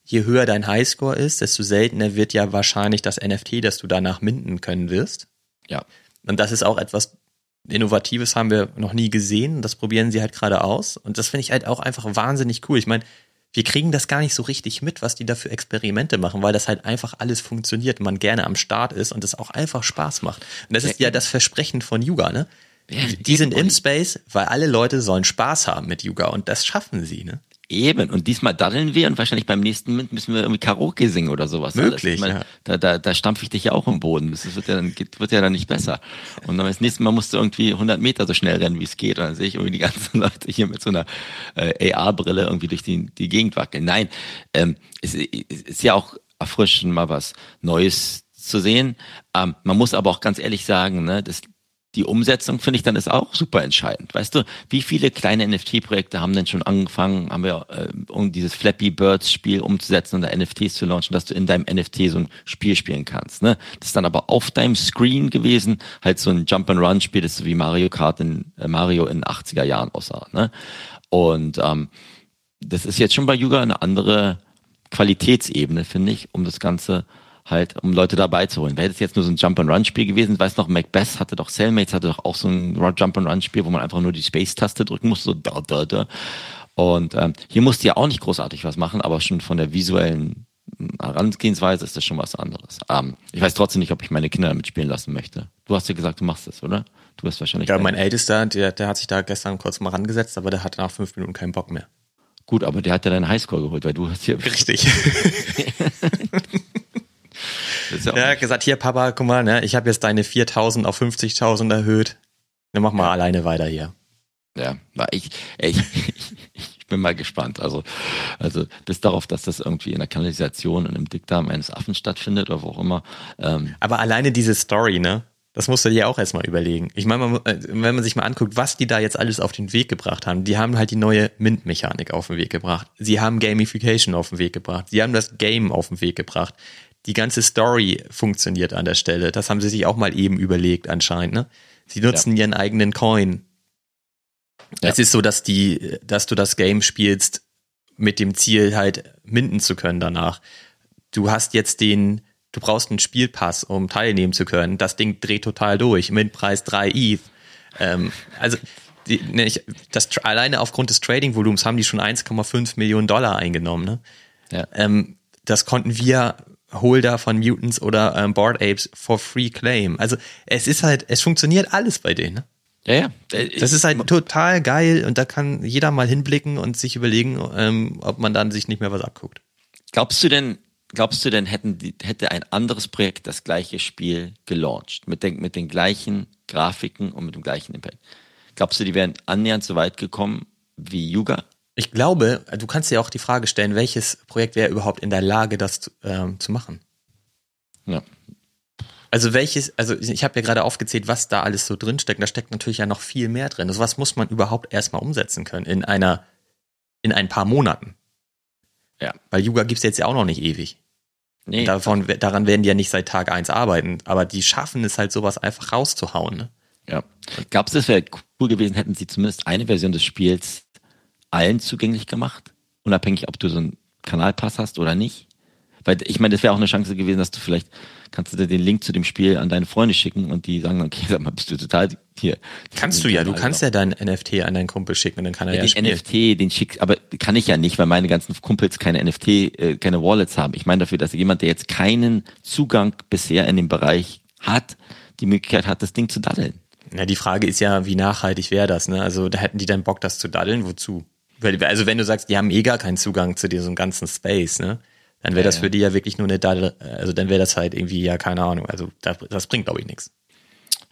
je höher dein Highscore ist, desto seltener wird ja wahrscheinlich das NFT, das du danach minden können wirst. Ja. Und das ist auch etwas, Innovatives haben wir noch nie gesehen. Das probieren sie halt gerade aus. Und das finde ich halt auch einfach wahnsinnig cool. Ich meine, wir kriegen das gar nicht so richtig mit, was die da für Experimente machen, weil das halt einfach alles funktioniert und man gerne am Start ist und es auch einfach Spaß macht. Und das ist ja das Versprechen von Yuga, ne? Die sind im Space, weil alle Leute sollen Spaß haben mit Yuga und das schaffen sie, ne? Eben, und diesmal daddeln wir und wahrscheinlich beim nächsten müssen wir irgendwie Karaoke singen oder sowas. Möglich, meine, ja. Da, da, da stampfe ich dich ja auch im Boden. Das wird ja dann, wird ja dann nicht besser. Und dann das nächste Mal musst du irgendwie 100 Meter so schnell rennen, wie es geht. Und dann sehe ich irgendwie die ganzen Leute hier mit so einer äh, AR-Brille irgendwie durch die, die Gegend wackeln. Nein, ähm, es, es ist ja auch erfrischend, mal was Neues zu sehen. Ähm, man muss aber auch ganz ehrlich sagen, ne, das die Umsetzung finde ich dann ist auch super entscheidend. Weißt du, wie viele kleine NFT-Projekte haben denn schon angefangen, haben wir, äh, um dieses Flappy Birds Spiel umzusetzen und da NFTs zu launchen, dass du in deinem NFT so ein Spiel spielen kannst. Ne? Das ist dann aber auf deinem Screen gewesen, halt so ein Jump and Run Spiel, das so wie Mario Kart in äh, Mario in 80er Jahren aussah. Ne? Und ähm, das ist jetzt schon bei Yuga eine andere Qualitätsebene, finde ich, um das Ganze halt, um Leute dabei zu holen. Wäre das jetzt nur so ein Jump-and-Run-Spiel gewesen, weiß noch, Macbeth hatte doch, Cellmates hatte doch auch so ein Jump-and-Run-Spiel, wo man einfach nur die Space-Taste drücken musste, so da, da, da. Und ähm, hier musst du ja auch nicht großartig was machen, aber schon von der visuellen Herangehensweise ist das schon was anderes. Ähm, ich weiß trotzdem nicht, ob ich meine Kinder damit spielen lassen möchte. Du hast ja gesagt, du machst das, oder? Du bist wahrscheinlich. Ja, mein Ältester, der, der hat sich da gestern kurz mal rangesetzt, aber der hatte nach fünf Minuten keinen Bock mehr. Gut, aber der hat ja deinen Highscore geholt, weil du hast hier. Richtig. ja, ja gesagt, hier Papa, guck mal, ne, ich habe jetzt deine 4000 auf 50.000 erhöht. Dann mach mal ja. alleine weiter hier. Ja, ich, ich, ich bin mal gespannt. Also, also bis darauf, dass das irgendwie in der Kanalisation und im Dickdarm eines Affen stattfindet oder wo auch immer. Ähm. Aber alleine diese Story, ne? Das musst du dir auch erstmal überlegen. Ich meine, äh, wenn man sich mal anguckt, was die da jetzt alles auf den Weg gebracht haben, die haben halt die neue Mint-Mechanik auf den Weg gebracht. Sie haben Gamification auf den Weg gebracht. Sie haben das Game auf den Weg gebracht die ganze Story funktioniert an der Stelle. Das haben sie sich auch mal eben überlegt anscheinend. Ne? Sie nutzen ja. ihren eigenen Coin. Ja. Es ist so, dass die, dass du das Game spielst mit dem Ziel halt minden zu können danach. Du hast jetzt den, du brauchst einen Spielpass, um teilnehmen zu können. Das Ding dreht total durch. Mintpreis 3 ETH. Ähm, also die, ne, ich, das alleine aufgrund des Trading-Volumens haben die schon 1,5 Millionen Dollar eingenommen. Ne? Ja. Ähm, das konnten wir Holder von Mutants oder ähm, Board Apes for free claim. Also es ist halt, es funktioniert alles bei denen. Ne? Ja, ja. Das ist halt total geil und da kann jeder mal hinblicken und sich überlegen, ähm, ob man dann sich nicht mehr was abguckt. Glaubst du denn, glaubst du denn, hätten hätte ein anderes Projekt das gleiche Spiel gelauncht mit den, mit den gleichen Grafiken und mit dem gleichen Impact? Glaubst du, die wären annähernd so weit gekommen wie Yuga? Ich glaube, du kannst dir auch die Frage stellen, welches Projekt wäre überhaupt in der Lage, das zu, ähm, zu machen? Ja. Also welches, also ich habe ja gerade aufgezählt, was da alles so drin steckt. Da steckt natürlich ja noch viel mehr drin. Also was muss man überhaupt erstmal umsetzen können in einer, in ein paar Monaten. Ja. Weil Yuga gibt's jetzt ja auch noch nicht ewig. Nee, Davon, daran werden die ja nicht seit Tag eins arbeiten, aber die schaffen es halt, sowas einfach rauszuhauen. Ne? Ja. Glaubst du, es wäre cool gewesen, hätten sie zumindest eine Version des Spiels allen zugänglich gemacht? Unabhängig, ob du so einen Kanalpass hast oder nicht? Weil ich meine, das wäre auch eine Chance gewesen, dass du vielleicht, kannst du dir den Link zu dem Spiel an deine Freunde schicken und die sagen, okay, sag mal, bist du total hier. Kannst du ja, du kannst ja dein NFT an deinen Kumpel schicken und dann kann er ja, ja den spielen. NFT, den schick, aber kann ich ja nicht, weil meine ganzen Kumpels keine NFT, äh, keine Wallets haben. Ich meine dafür, dass jemand, der jetzt keinen Zugang bisher in dem Bereich hat, die Möglichkeit hat, das Ding zu daddeln. Ja, die Frage ist ja, wie nachhaltig wäre das, ne? Also da hätten die dann Bock, das zu daddeln, wozu? Also wenn du sagst, die haben eh gar keinen Zugang zu diesem ganzen Space, ne? Dann wäre das für die ja wirklich nur eine Daddel, also dann wäre das halt irgendwie, ja, keine Ahnung, also das, das bringt, glaube ich, nichts.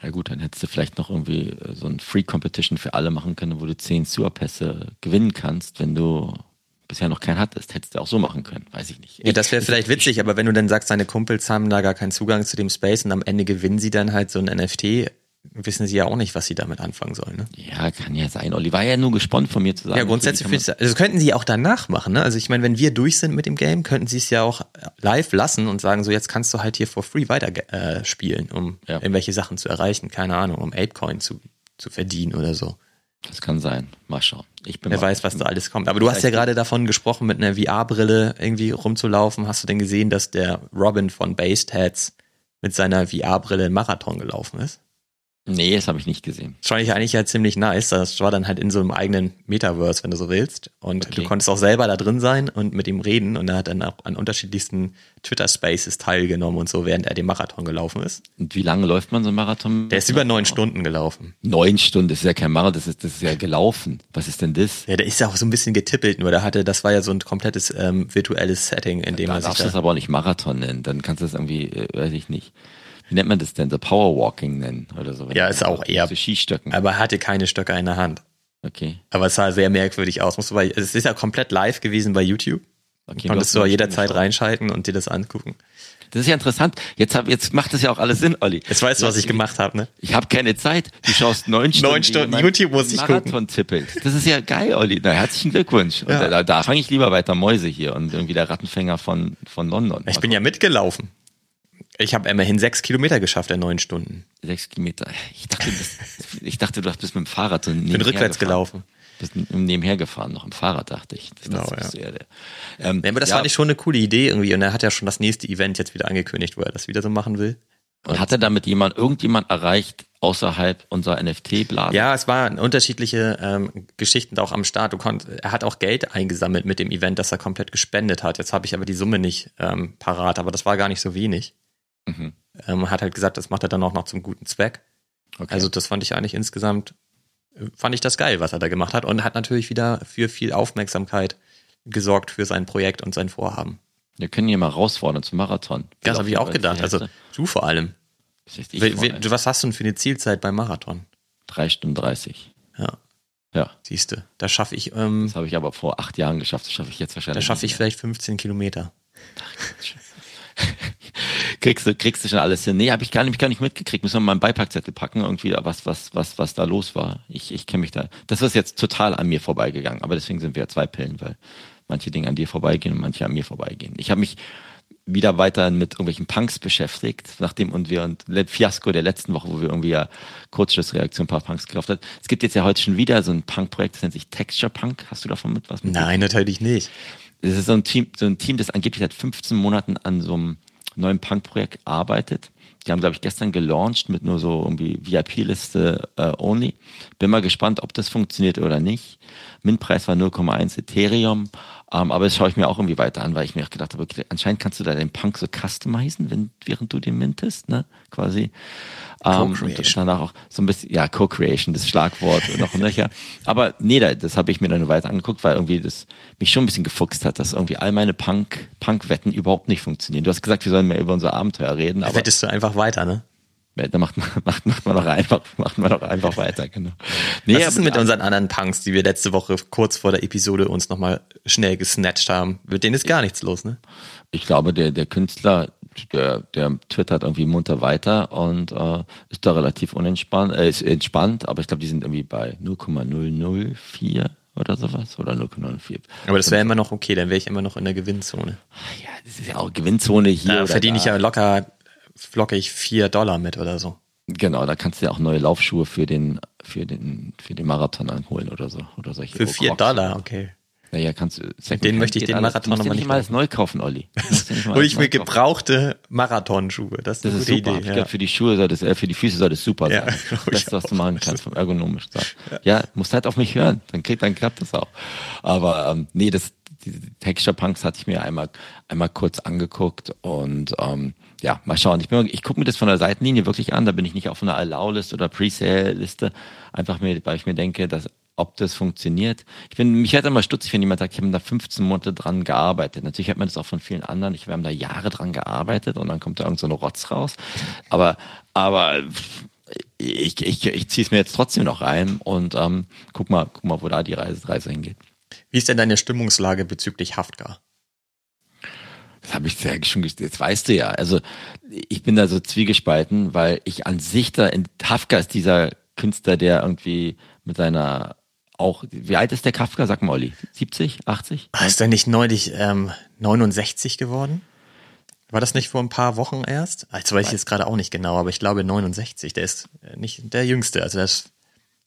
Ja gut, dann hättest du vielleicht noch irgendwie äh, so ein Free Competition für alle machen können, wo du zehn Sewer-Pässe gewinnen kannst, wenn du bisher noch keinen hattest. Hättest du auch so machen können, weiß ich nicht. Ja, das wäre vielleicht witzig, aber wenn du dann sagst, deine Kumpels haben da gar keinen Zugang zu dem Space und am Ende gewinnen sie dann halt so ein NFT, wissen sie ja auch nicht, was sie damit anfangen sollen, ne? Ja, kann ja sein. Olli war ja nur gespannt von mir zu sagen. Ja, grundsätzlich okay, finde ich, also könnten sie auch danach machen, ne? Also ich meine, wenn wir durch sind mit dem Game, könnten sie es ja auch live lassen und sagen, so jetzt kannst du halt hier for free weiter äh, spielen, um Ja. irgendwelche Sachen zu erreichen, keine Ahnung, um Apecoin zu, zu verdienen oder so. Das kann sein. Mal schauen. Ich bin Wer weiß, was da alles kommt. Aber du hast ja gerade davon gesprochen, mit einer VR-Brille irgendwie rumzulaufen. Hast du denn gesehen, dass der Robin von Based Heads mit seiner VR-Brille einen Marathon gelaufen ist? Nee, das habe ich nicht gesehen. Das fand ich eigentlich ja ziemlich nice. Das war dann halt in so einem eigenen Metaverse, wenn du so willst. Und Okay. du konntest auch selber da drin sein und mit ihm reden. Und er hat dann auch an unterschiedlichsten Twitter-Spaces teilgenommen und so, während er den Marathon gelaufen ist. Und wie lange läuft man so einen Marathon? Der ist über neun Stunden gelaufen. Neun Stunden, das ist ja kein Marathon, das ist, das ist ja gelaufen. Was ist denn das? Ja, der ist ja auch so ein bisschen getippelt, nur der hatte, das war ja so ein komplettes ähm, virtuelles Setting, in dem Da er sich darfst du das da, aber auch nicht Marathon nennen. Dann kannst du das irgendwie, äh, weiß ich nicht. Wie nennt man das denn? So Powerwalking nennen oder so. Ja, ist auch eher- So Skistöcken. aber er hatte keine Stöcke in der Hand. Okay. Aber es sah sehr merkwürdig aus. Musst du bei, es ist ja komplett live gewesen bei YouTube. okay Konntest du jederzeit reinschalten und dir das angucken. Das ist ja interessant. Jetzt, hab, jetzt macht das ja auch alles Sinn, Olli. Jetzt weißt du, was ich gemacht habe, ne? Ich habe keine Zeit. Du schaust neun Stunden. Neun Stunden YouTube muss ich Marathon tippelt. Das ist ja geil, Olli. Na, herzlichen Glückwunsch. Und Ja. da da fange ich lieber weiter Mäuse hier und irgendwie der Rattenfänger von, von London. Ich bin ja mitgelaufen. Ich habe immerhin sechs Kilometer geschafft in neun Stunden. Sechs Kilometer. Ich dachte, das, ich dachte, du bist mit dem Fahrrad so Bin nebenher rückwärts gelaufen. Bist nebenher gefahren, noch im Fahrrad, dachte ich. Das, Genau, das bist ja. du. Ähm, Ja, aber das ja, fand ich schon eine coole Idee irgendwie. Und er hat ja schon das nächste Event jetzt wieder angekündigt, wo er das wieder so machen will. Und hat er damit jemand, irgendjemand erreicht außerhalb unserer NFT-Blase? Ja, es waren unterschiedliche ähm, Geschichten da auch am Start. Du konnt, er hat auch Geld eingesammelt mit dem Event, das er komplett gespendet hat. Jetzt habe ich aber die Summe nicht ähm, parat, aber das war gar nicht so wenig. Mhm. Ähm, hat halt gesagt, das macht er dann auch noch zum guten Zweck. Okay. Also das fand ich eigentlich insgesamt, fand ich das geil, was er da gemacht hat und hat natürlich wieder für viel Aufmerksamkeit gesorgt für sein Projekt und sein Vorhaben. Wir können ihn mal herausfordern zum Marathon. Das habe ich auch gedacht. Also du vor allem. Wie- Was hast du denn für eine Zielzeit beim Marathon? drei Stunden 30. Ja, Ja, siehst du. Da schaffe ich, ähm, das habe ich aber vor acht Jahren geschafft. Das schaffe ich jetzt da wahrscheinlich. schaffe ich nicht vielleicht 15 Kilometer. mehr. Kriegst du, kriegst du schon alles hin? Nee, habe ich gar nicht, gar nicht mitgekriegt. Müssen wir mal einen Beipackzettel packen, irgendwie, was, was, was, was da los war. Ich, ich kenne mich da. Das ist jetzt total an mir vorbeigegangen. Aber deswegen sind wir ja zwei Pillen, weil manche Dinge an dir vorbeigehen und manche an mir vorbeigehen. Ich habe mich wieder weiter mit irgendwelchen Punks beschäftigt, nachdem und wir und Fiasko der letzten Woche, wo wir irgendwie ja Kurzschlussreaktion ein paar Punks gekauft hat. Es gibt jetzt ja heute schon wieder so ein Punk-Projekt, das nennt sich Texture Punk. Hast du davon mit was? Nein, natürlich nicht. Es ist so ein Team, so ein Team, das angeblich seit 15 Monaten an so einem neuen Punk-Projekt arbeitet. Die haben, glaube ich, gestern gelauncht mit nur so irgendwie VIP-Liste äh, only. Bin mal gespannt, ob das funktioniert oder nicht. Mintpreis war 0,1 Ethereum. Ähm, aber das schaue ich mir auch irgendwie weiter an, weil ich mir auch gedacht habe, okay, anscheinend kannst du da den Punk so customizen, wenn, während du den mintest, ne? Quasi. Ähm, Co-Creation. und danach auch so ein bisschen, ja, Co-Creation, das Schlagwort und noch ein Löcher. Aber nee, da- das habe ich mir dann weiter angeguckt, weil irgendwie das mich schon ein bisschen gefuchst hat, dass irgendwie all meine Punk, Punk-Wetten überhaupt nicht funktionieren. Du hast gesagt, wir sollen mehr über unser Abenteuer reden, aber wettest du einfach weiter, ne? Da macht man, macht, macht man doch einfach, macht man doch einfach weiter, genau. Nee, Was ist denn mit unseren anderen Punks, die wir letzte Woche kurz vor der Episode uns nochmal schnell gesnatcht haben? Mit denen ist gar nichts los, ne? ich glaube, der, der Künstler, der, der twittert irgendwie munter weiter und äh, ist da relativ unentspannt, äh, ist entspannt, aber ich glaube, die sind irgendwie bei 0,004 oder sowas oder 0,04. Aber das wäre immer noch okay, dann wäre ich immer noch in der Gewinnzone. Ja, das ist ja auch Gewinnzone hier. Da verdiene ich ja locker flockig vier Dollar mit oder so. Genau, da kannst du ja auch neue Laufschuhe für den, für den, für den Marathon anholen oder so. Oder solche Für vier Dollar, okay. Naja, kannst du. Denen möchte ich den Marathon nochmal nicht. mal alles neu kaufen, Olli. Hol ich mir gebrauchte Marathonschuhe. Das ist, das ist super. Idee, ich glaube, für die Schuhe soll das, äh, für die Füße soll das super ja, sein. Das ist, was du machen kannst vom ergonomisch sein. Ja. ja, musst halt auf mich hören. Dann kriegt, dann klappt das auch. Aber ähm, nee, das, die Texture Punks hatte ich mir einmal, einmal kurz angeguckt und ähm, ja, mal schauen. Ich, bin, ich gucke mir das von der Seitenlinie wirklich an. Da bin ich nicht auf einer Allow-Liste oder Presale-Liste. Einfach mir, weil ich mir denke, dass ob das funktioniert. Ich bin, mich hätte immer stutzig, wenn jemand sagt, ich habe da 15 Monate dran gearbeitet. Natürlich hat man das auch von vielen anderen. Ich, wir haben da Jahre dran gearbeitet und dann kommt da irgend so Rotz raus. Aber, aber ich, ich, ich ziehe es mir jetzt trotzdem noch rein und ähm, guck mal, guck mal, wo da die Reise, Reise hingeht. Wie ist denn deine Stimmungslage bezüglich Haftka? Das habe ich ja schon jetzt weißt du ja. Also ich bin da so zwiegespalten, weil ich an sich da in Hafka ist dieser Künstler, der irgendwie mit seiner auch, wie alt ist der Kafka? Sag mal, Olli. 70, 80? Ist er nicht neulich ähm, 69 geworden? War das nicht vor ein paar Wochen erst? Also weiß ich jetzt gerade auch nicht genau, aber ich glaube 69. Der ist äh, nicht der Jüngste, also der ist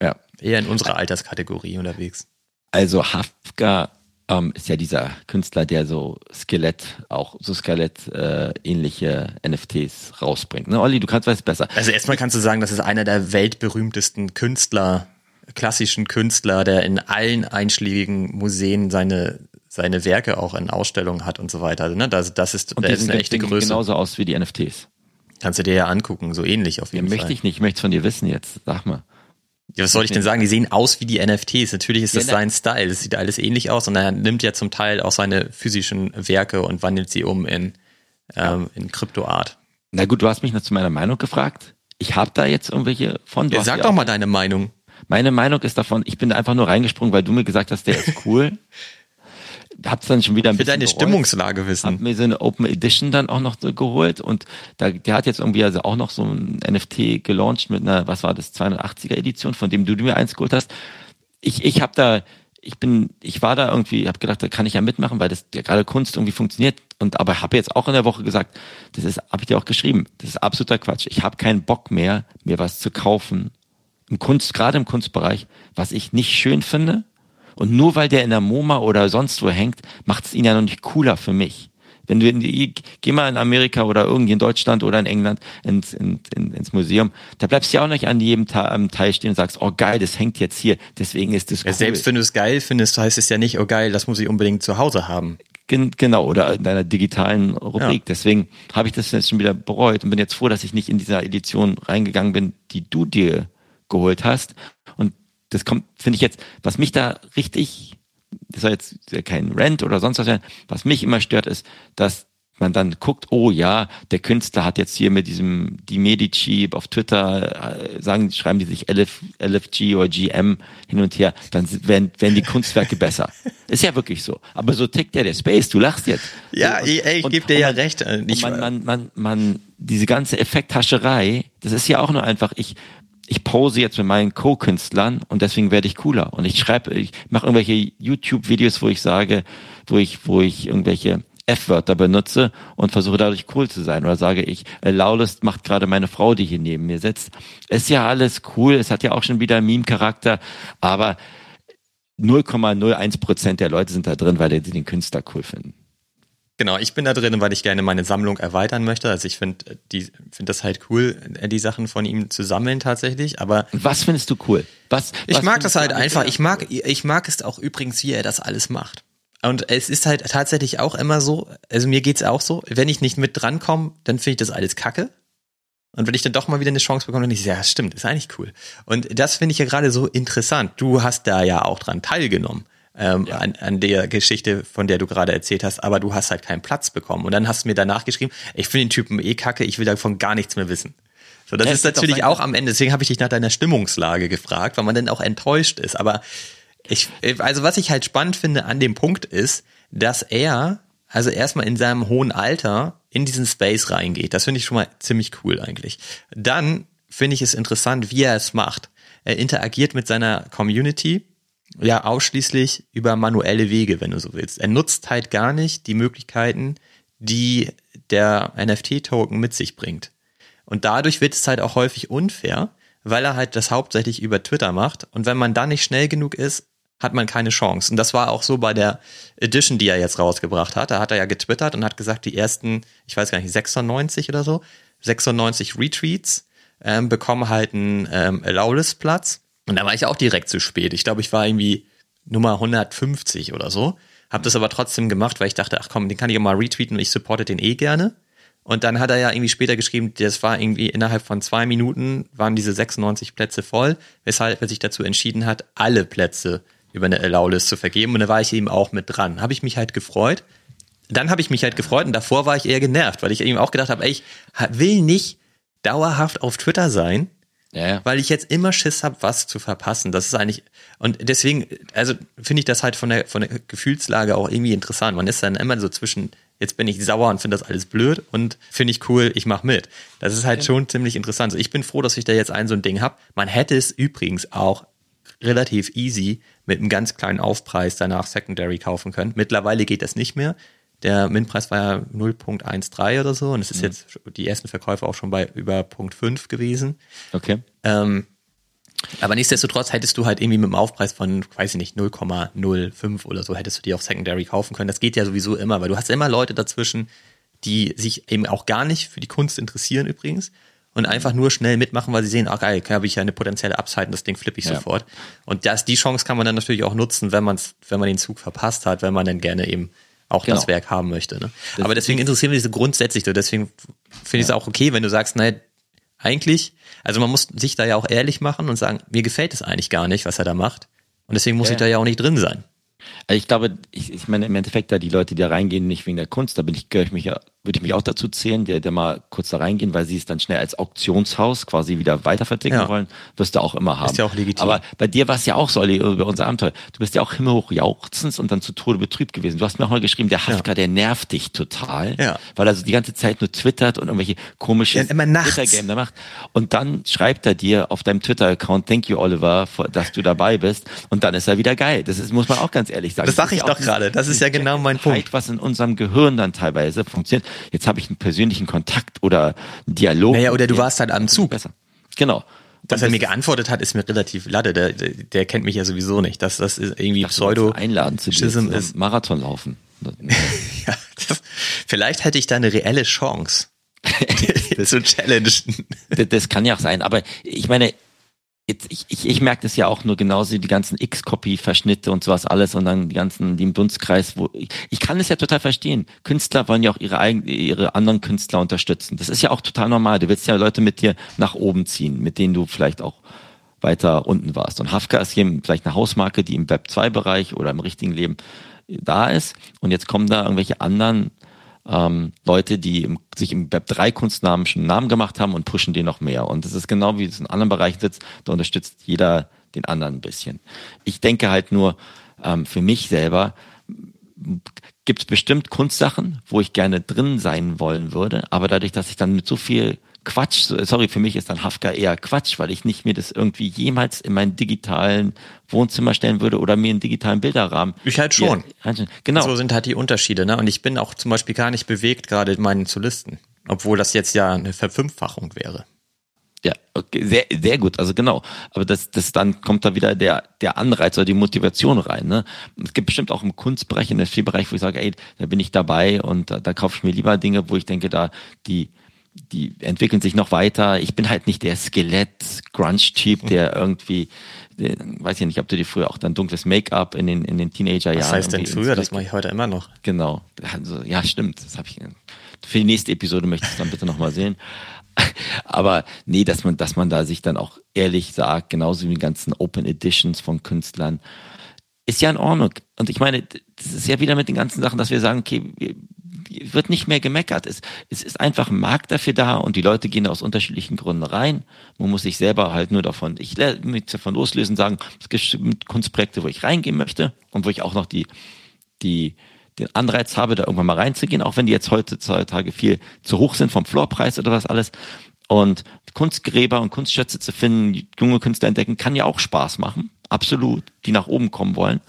ja. eher in unserer Alterskategorie unterwegs. Also Hafka ähm, ist ja dieser Künstler, der so Skelett, auch so Skelett-ähnliche äh, NFTs rausbringt. Ne, Olli, du kannst was besser. Also erstmal kannst du sagen, das ist einer der weltberühmtesten Künstler klassischen Künstler, der in allen einschlägigen Museen seine seine Werke auch in Ausstellungen hat und so weiter. Also, ne? Das, das ist, und der ist eine echte Größe. genauso aus wie die NFTs. Kannst du dir ja angucken, so ähnlich auf jeden ja, Fall. Möchte ich nicht, ich möchte es von dir wissen jetzt. Sag mal. Ja, was soll ich denn sagen? Die sehen aus wie die NFTs. Natürlich ist das ja, sein Style. Das sieht alles ähnlich aus und er nimmt ja zum Teil auch seine physischen Werke und wandelt sie um in, ähm, in Kryptoart. Na gut, du hast mich noch zu meiner Meinung gefragt. Ich habe da jetzt irgendwelche von. Ja, sag doch mal deine Meinung. Meine Meinung ist davon, ich bin da einfach nur reingesprungen, weil du mir gesagt hast, der ist cool. Hab's dann schon wieder ein Für bisschen deine bereut. Stimmungslage wissen. Hab mir so eine Open Edition dann auch noch so geholt und da, der hat jetzt irgendwie also auch noch so ein NFT gelauncht mit einer, was war das, 280er Edition, von dem du mir eins geholt hast. Ich, ich habe da, ich bin, ich war da irgendwie, habe gedacht, da kann ich ja mitmachen, weil das ja gerade Kunst irgendwie funktioniert. Und aber habe jetzt auch in der Woche gesagt, das ist, habe ich dir auch geschrieben, das ist absoluter Quatsch. Ich habe keinen Bock mehr, mir was zu kaufen im Kunst, gerade im Kunstbereich, was ich nicht schön finde. Und nur weil der in der MoMA oder sonst wo hängt, macht es ihn ja noch nicht cooler für mich. Wenn du in die, geh mal in Amerika oder irgendwie in Deutschland oder in England ins, in, in, ins Museum, da bleibst du ja auch nicht an jedem Teil stehen und sagst, oh geil, das hängt jetzt hier, deswegen ist das cool. Ja, selbst wenn du es geil findest, heißt es ja nicht, oh geil, das muss ich unbedingt zu Hause haben. Genau, oder in deiner digitalen Rubrik. Ja. Deswegen habe ich das jetzt schon wieder bereut und bin jetzt froh, dass ich nicht in dieser Edition reingegangen bin, die du dir geholt hast. Und das kommt, finde ich jetzt, was mich da richtig, das soll jetzt kein Rent oder sonst was sein, was mich immer stört, ist, dass man dann guckt, oh ja, der Künstler hat jetzt hier mit diesem die Medici auf Twitter äh, sagen, schreiben die sich LF, LFG oder GM hin und her, dann werden, werden die Kunstwerke besser. Ist ja wirklich so. Aber so tickt ja der Space. Du lachst jetzt. Ja, und, ey, ich gebe dir ja recht. Ich man, man, man, man, diese ganze Effekthascherei, das ist ja auch nur einfach, ich, ich pose jetzt mit meinen Co-Künstlern und deswegen werde ich cooler. Und ich schreibe, ich mache irgendwelche YouTube-Videos, wo ich sage, wo ich, wo ich irgendwelche F-Wörter benutze und versuche dadurch cool zu sein. Oder sage ich, äh, Laulist macht gerade meine Frau, die hier neben mir sitzt. Ist ja alles cool, es hat ja auch schon wieder Meme-Charakter, aber 0,01 Prozent der Leute sind da drin, weil die den Künstler cool finden. Genau, ich bin da drin, weil ich gerne meine Sammlung erweitern möchte. Also ich finde die finde das halt cool, die Sachen von ihm zu sammeln tatsächlich. Aber was findest du cool? Was? Ich was mag das halt einfach. Ich mag ich mag es auch übrigens, wie er das alles macht. Und es ist halt tatsächlich auch immer so. Also mir geht's auch so. Wenn ich nicht mit drankomme, dann finde ich das alles Kacke. Und wenn ich dann doch mal wieder eine Chance bekomme, dann ich, ja, stimmt, ist eigentlich cool. Und das finde ich ja gerade so interessant. Du hast da ja auch dran teilgenommen ähm, ja. an, an der Geschichte, von der du gerade erzählt hast, aber du hast halt keinen Platz bekommen. Und dann hast du mir danach geschrieben, ich finde den Typen eh kacke, ich will davon gar nichts mehr wissen. So, das ja, ist natürlich auch, auch am Ende, deswegen habe ich dich nach deiner Stimmungslage gefragt, weil man dann auch enttäuscht ist. Aber ich, also was ich halt spannend finde an dem Punkt ist, dass er, also erstmal in seinem hohen Alter, in diesen Space reingeht. Das finde ich schon mal ziemlich cool eigentlich. Dann finde ich es interessant, wie er es macht. Er interagiert mit seiner Community ja ausschließlich über manuelle Wege, wenn du so willst. Er nutzt halt gar nicht die Möglichkeiten, die der NFT-Token mit sich bringt. Und dadurch wird es halt auch häufig unfair, weil er halt das hauptsächlich über Twitter macht. Und wenn man da nicht schnell genug ist, hat man keine Chance. Und das war auch so bei der Edition, die er jetzt rausgebracht hat. Da hat er ja getwittert und hat gesagt, die ersten, ich weiß gar nicht, 96 oder so, 96 Retweets ähm, bekommen halt einen ähm, Allowless-Platz. Und da war ich auch direkt zu spät. Ich glaube, ich war irgendwie Nummer 150 oder so. Hab das aber trotzdem gemacht, weil ich dachte, ach komm, den kann ich ja mal retweeten und ich supporte den eh gerne. Und dann hat er ja irgendwie später geschrieben, das war irgendwie innerhalb von zwei Minuten waren diese 96 Plätze voll, weshalb er sich dazu entschieden hat, alle Plätze über eine Allow-List zu vergeben. Und da war ich eben auch mit dran. Habe ich mich halt gefreut. Dann habe ich mich halt gefreut und davor war ich eher genervt, weil ich eben auch gedacht habe, ey, ich will nicht dauerhaft auf Twitter sein, ja, weil ich jetzt immer Schiss habe, was zu verpassen. Das ist eigentlich und deswegen, also finde ich das halt von der von der Gefühlslage auch irgendwie interessant. Man ist dann immer so zwischen jetzt bin ich sauer und finde das alles blöd und finde ich cool, ich mache mit. Das ist halt ja. schon ziemlich interessant. Also ich bin froh, dass ich da jetzt ein so ein Ding habe. Man hätte es übrigens auch relativ easy mit einem ganz kleinen Aufpreis danach Secondary kaufen können. Mittlerweile geht das nicht mehr. Der Min-Preis war ja 0.13 oder so und es ist mhm. jetzt die ersten Verkäufe auch schon bei über Punkt 5 gewesen. Okay. Ähm, aber nichtsdestotrotz hättest du halt irgendwie mit einem Aufpreis von, weiß ich nicht, 0,05 oder so, hättest du die auf Secondary kaufen können. Das geht ja sowieso immer, weil du hast immer Leute dazwischen, die sich eben auch gar nicht für die Kunst interessieren übrigens und einfach nur schnell mitmachen, weil sie sehen, ah geil, habe ich ja eine potenzielle Upside und das Ding flippe ich ja. sofort. Und das, die Chance kann man dann natürlich auch nutzen, wenn man wenn man den Zug verpasst hat, wenn man dann gerne eben auch genau. das Werk haben möchte. Ne? Aber deswegen interessieren wir diese grundsätzlich. Deswegen finde ich es auch okay, wenn du sagst, naja, eigentlich, also man muss sich da ja auch ehrlich machen und sagen, mir gefällt es eigentlich gar nicht, was er da macht. Und deswegen muss ja. ich da ja auch nicht drin sein. Also ich glaube, ich, ich meine im Endeffekt da die Leute, die da reingehen, nicht wegen der Kunst, da bin ich, gehöre ich mich ja würde ich mich auch dazu zählen, der, der mal kurz da reingehen, weil sie es dann schnell als Auktionshaus quasi wieder weiterverticken ja. wollen, wirst du auch immer haben. Ist ja auch legitim. Aber bei dir war es ja auch so, Olli, über unser Abenteuer. Du bist ja auch himmelhoch jauchzend und dann zu Tode betrübt gewesen. Du hast mir auch mal geschrieben, der Hafka, ja. der nervt dich total, ja. weil er so die ganze Zeit nur twittert und irgendwelche komische ja, Twitter-Game da macht. Und dann schreibt er dir auf deinem Twitter-Account, thank you, Oliver, dass du dabei bist. Und dann ist er wieder geil. Das ist, muss man auch ganz ehrlich sagen. Das sage ich doch gerade. Das ist ja genau mein Punkt. Was in unserem Gehirn dann teilweise funktioniert. Jetzt habe ich ein persönlichen Kontakt oder Dialog. Naja, oder du warst halt am Zug. Besser. Genau. Dass er mir geantwortet hat, ist mir relativ latte. Der, der, der kennt mich ja sowieso nicht. Das, das ist irgendwie Pseudo. Einladen zu Schism ist Marathon laufen. ja, das, vielleicht hätte ich da eine reelle Chance. zu challengen. Das, das kann ja auch sein. Aber ich meine, Jetzt, ich, ich, ich merke das ja auch nur genauso, die ganzen X-Copy-Verschnitte und sowas alles und dann die ganzen, die im Dunstkreis, wo ich, ich kann es ja total verstehen. Künstler wollen ja auch ihre eigenen, ihre anderen Künstler unterstützen. Das ist ja auch total normal. Du willst ja Leute mit dir nach oben ziehen, mit denen du vielleicht auch weiter unten warst. Und Hafka ist hier vielleicht eine Hausmarke, die im Web 2-Bereich oder im richtigen Leben da ist. Und jetzt kommen da irgendwelche anderen ähm, Leute, die im, sich im Web 3 Kunstnamen schon einen Namen gemacht haben und pushen den noch mehr. Und das ist genau wie es in anderen Bereichen sitzt, da unterstützt jeder den anderen ein bisschen. Ich denke halt nur, ähm, für mich selber gibt es bestimmt Kunstsachen, wo ich gerne drin sein wollen würde, aber dadurch, dass ich dann mit so viel Quatsch. Sorry, für mich ist dann Hafka eher Quatsch, weil ich nicht mir das irgendwie jemals in meinen digitalen Wohnzimmer stellen würde oder mir einen digitalen Bilderrahmen. Ich halt schon. Ja, genau. So sind halt die Unterschiede, ne? Und ich bin auch zum Beispiel gar nicht bewegt, gerade meinen zu listen. Obwohl das jetzt ja eine Verfünffachung wäre. Ja, okay, sehr, sehr gut, also genau. Aber das, das dann kommt da wieder der, der Anreiz oder die Motivation rein. Ne? Es gibt bestimmt auch im Kunstbereich, im NFT-Bereich, wo ich sage, ey, da bin ich dabei und da, da kaufe ich mir lieber Dinge, wo ich denke, da die die entwickeln sich noch weiter. Ich bin halt nicht der Skelett-Grunge-Typ, der irgendwie, der, weiß ich nicht, ob du dir früher auch dann dunkles Make-up in den, in den Teenager-Jahren. Was heißt denn früher? Das mache ich heute immer noch. Genau. Also, ja, stimmt. Das habe ich. Für die nächste Episode möchte ich es dann bitte nochmal sehen. Aber nee, dass man, dass man da sich dann auch ehrlich sagt, genauso wie die ganzen Open Editions von Künstlern, ist ja in Ordnung. Und ich meine, das ist ja wieder mit den ganzen Sachen, dass wir sagen, okay, wir, wird nicht mehr gemeckert. Es, es ist einfach ein Markt dafür da und die Leute gehen aus unterschiedlichen Gründen rein. Man muss sich selber halt nur davon, ich mich davon loslösen, sagen, es gibt Kunstprojekte, wo ich reingehen möchte und wo ich auch noch die, die, den Anreiz habe, da irgendwann mal reinzugehen, auch wenn die jetzt heutzutage viel zu hoch sind vom Floorpreis oder was alles. Und Kunstgräber und Kunstschätze zu finden, junge Künstler entdecken, kann ja auch Spaß machen. Absolut. Die nach oben kommen wollen.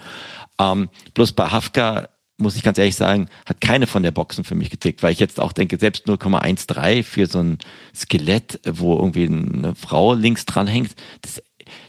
Ähm, bloß bei Hafka muss ich ganz ehrlich sagen, hat keine von der Boxen für mich getickt, weil ich jetzt auch denke, selbst 0,13 für so ein Skelett, wo irgendwie eine Frau links dran hängt, das,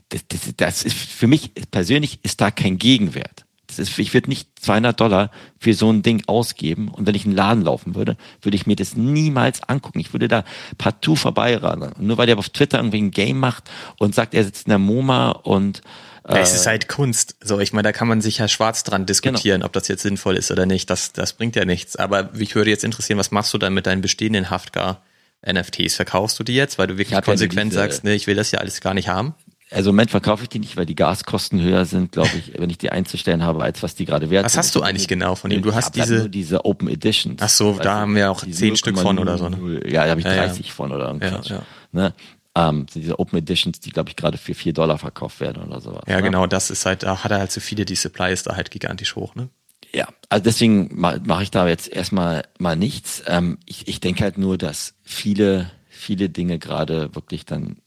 das, das, das ist für mich persönlich ist da kein Gegenwert. Ist, ich würde nicht 200 Dollar für so ein Ding ausgeben und wenn ich in einen Laden laufen würde, würde ich mir das niemals angucken. Ich würde da partout vorbeiraten. Nur weil der auf Twitter irgendwie ein Game macht und sagt, er sitzt in der MoMA und ja, es ist halt Kunst. So, ich meine, da kann man sich ja schwarz dran diskutieren, genau. ob das jetzt sinnvoll ist oder nicht. Das, das bringt ja nichts. Aber mich würde jetzt interessieren, was machst du dann mit deinen bestehenden Haftgar NFTs? Verkaufst du die jetzt, weil du wirklich konsequent ja sagst, nee, ich will das ja alles gar nicht haben? Also im Moment verkaufe ich die nicht, weil die Gaskosten höher sind, glaube ich, wenn ich die einzustellen habe, als was die gerade wert was sind. Was hast du eigentlich genau von dem? Du hast diese halt diese Open Editions. Ach so, da haben wir auch zehn Stück von oder so. Ne? Ja, da habe ich 30 ja, von oder irgendwas. Ja, ja. Ne? Ähm, diese Open Editions, die glaube ich gerade für vier Dollar verkauft werden oder sowas. Ja, ne? genau, das ist halt, da hat er halt so viele, die Supply ist da halt gigantisch hoch, ne? Ja, also deswegen mache ich da jetzt erstmal mal nichts. Ähm, ich, ich denke halt nur, dass viele, viele Dinge gerade wirklich dann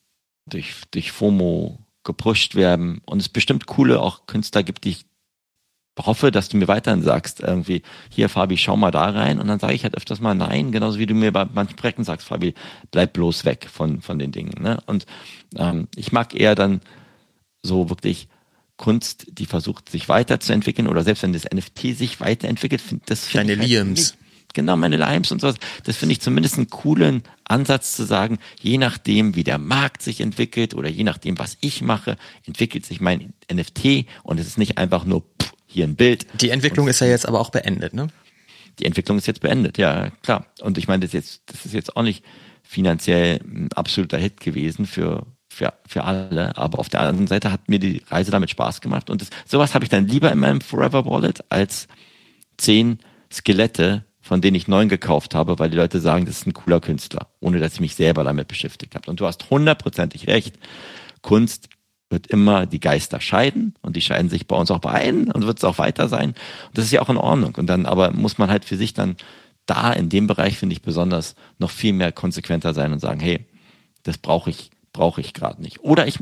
durch, durch FOMO gepusht werden und es bestimmt coole auch Künstler gibt, die ich hoffe, dass du mir weiterhin sagst, irgendwie, hier Fabi, schau mal da rein. Und dann sage ich halt öfters mal nein, genauso wie du mir bei manchen Projekten sagst, Fabi, bleib bloß weg von, von den Dingen. Ne? Und ähm, ich mag eher dann so wirklich Kunst, die versucht, sich weiterzuentwickeln oder selbst wenn das NFT sich weiterentwickelt, das finde ich. Deine halt Liams. Genau, meine Limes und sowas. Das finde ich zumindest einen coolen Ansatz zu sagen, je nachdem, wie der Markt sich entwickelt oder je nachdem, was ich mache, entwickelt sich mein NFT und es ist nicht einfach nur pff, hier ein Bild. Die Entwicklung ist ja jetzt aber auch beendet, ne? Die Entwicklung ist jetzt beendet, ja, klar. Und ich meine, das, jetzt, das ist jetzt auch nicht finanziell ein absoluter Hit gewesen für, für, für alle. Aber auf der anderen Seite hat mir die Reise damit Spaß gemacht. Und das, sowas habe ich dann lieber in meinem Forever Wallet als zehn Skelette, von denen ich neun gekauft habe, weil die Leute sagen, das ist ein cooler Künstler, ohne dass ich mich selber damit beschäftigt habe. Und du hast hundertprozentig recht. Kunst wird immer die Geister scheiden und die scheiden sich bei uns auch bei ein und wird es auch weiter sein. Und das ist ja auch in Ordnung. Und dann aber muss man halt für sich dann da in dem Bereich finde ich besonders noch viel mehr konsequenter sein und sagen, hey, das brauche ich brauche ich gerade nicht. Oder ich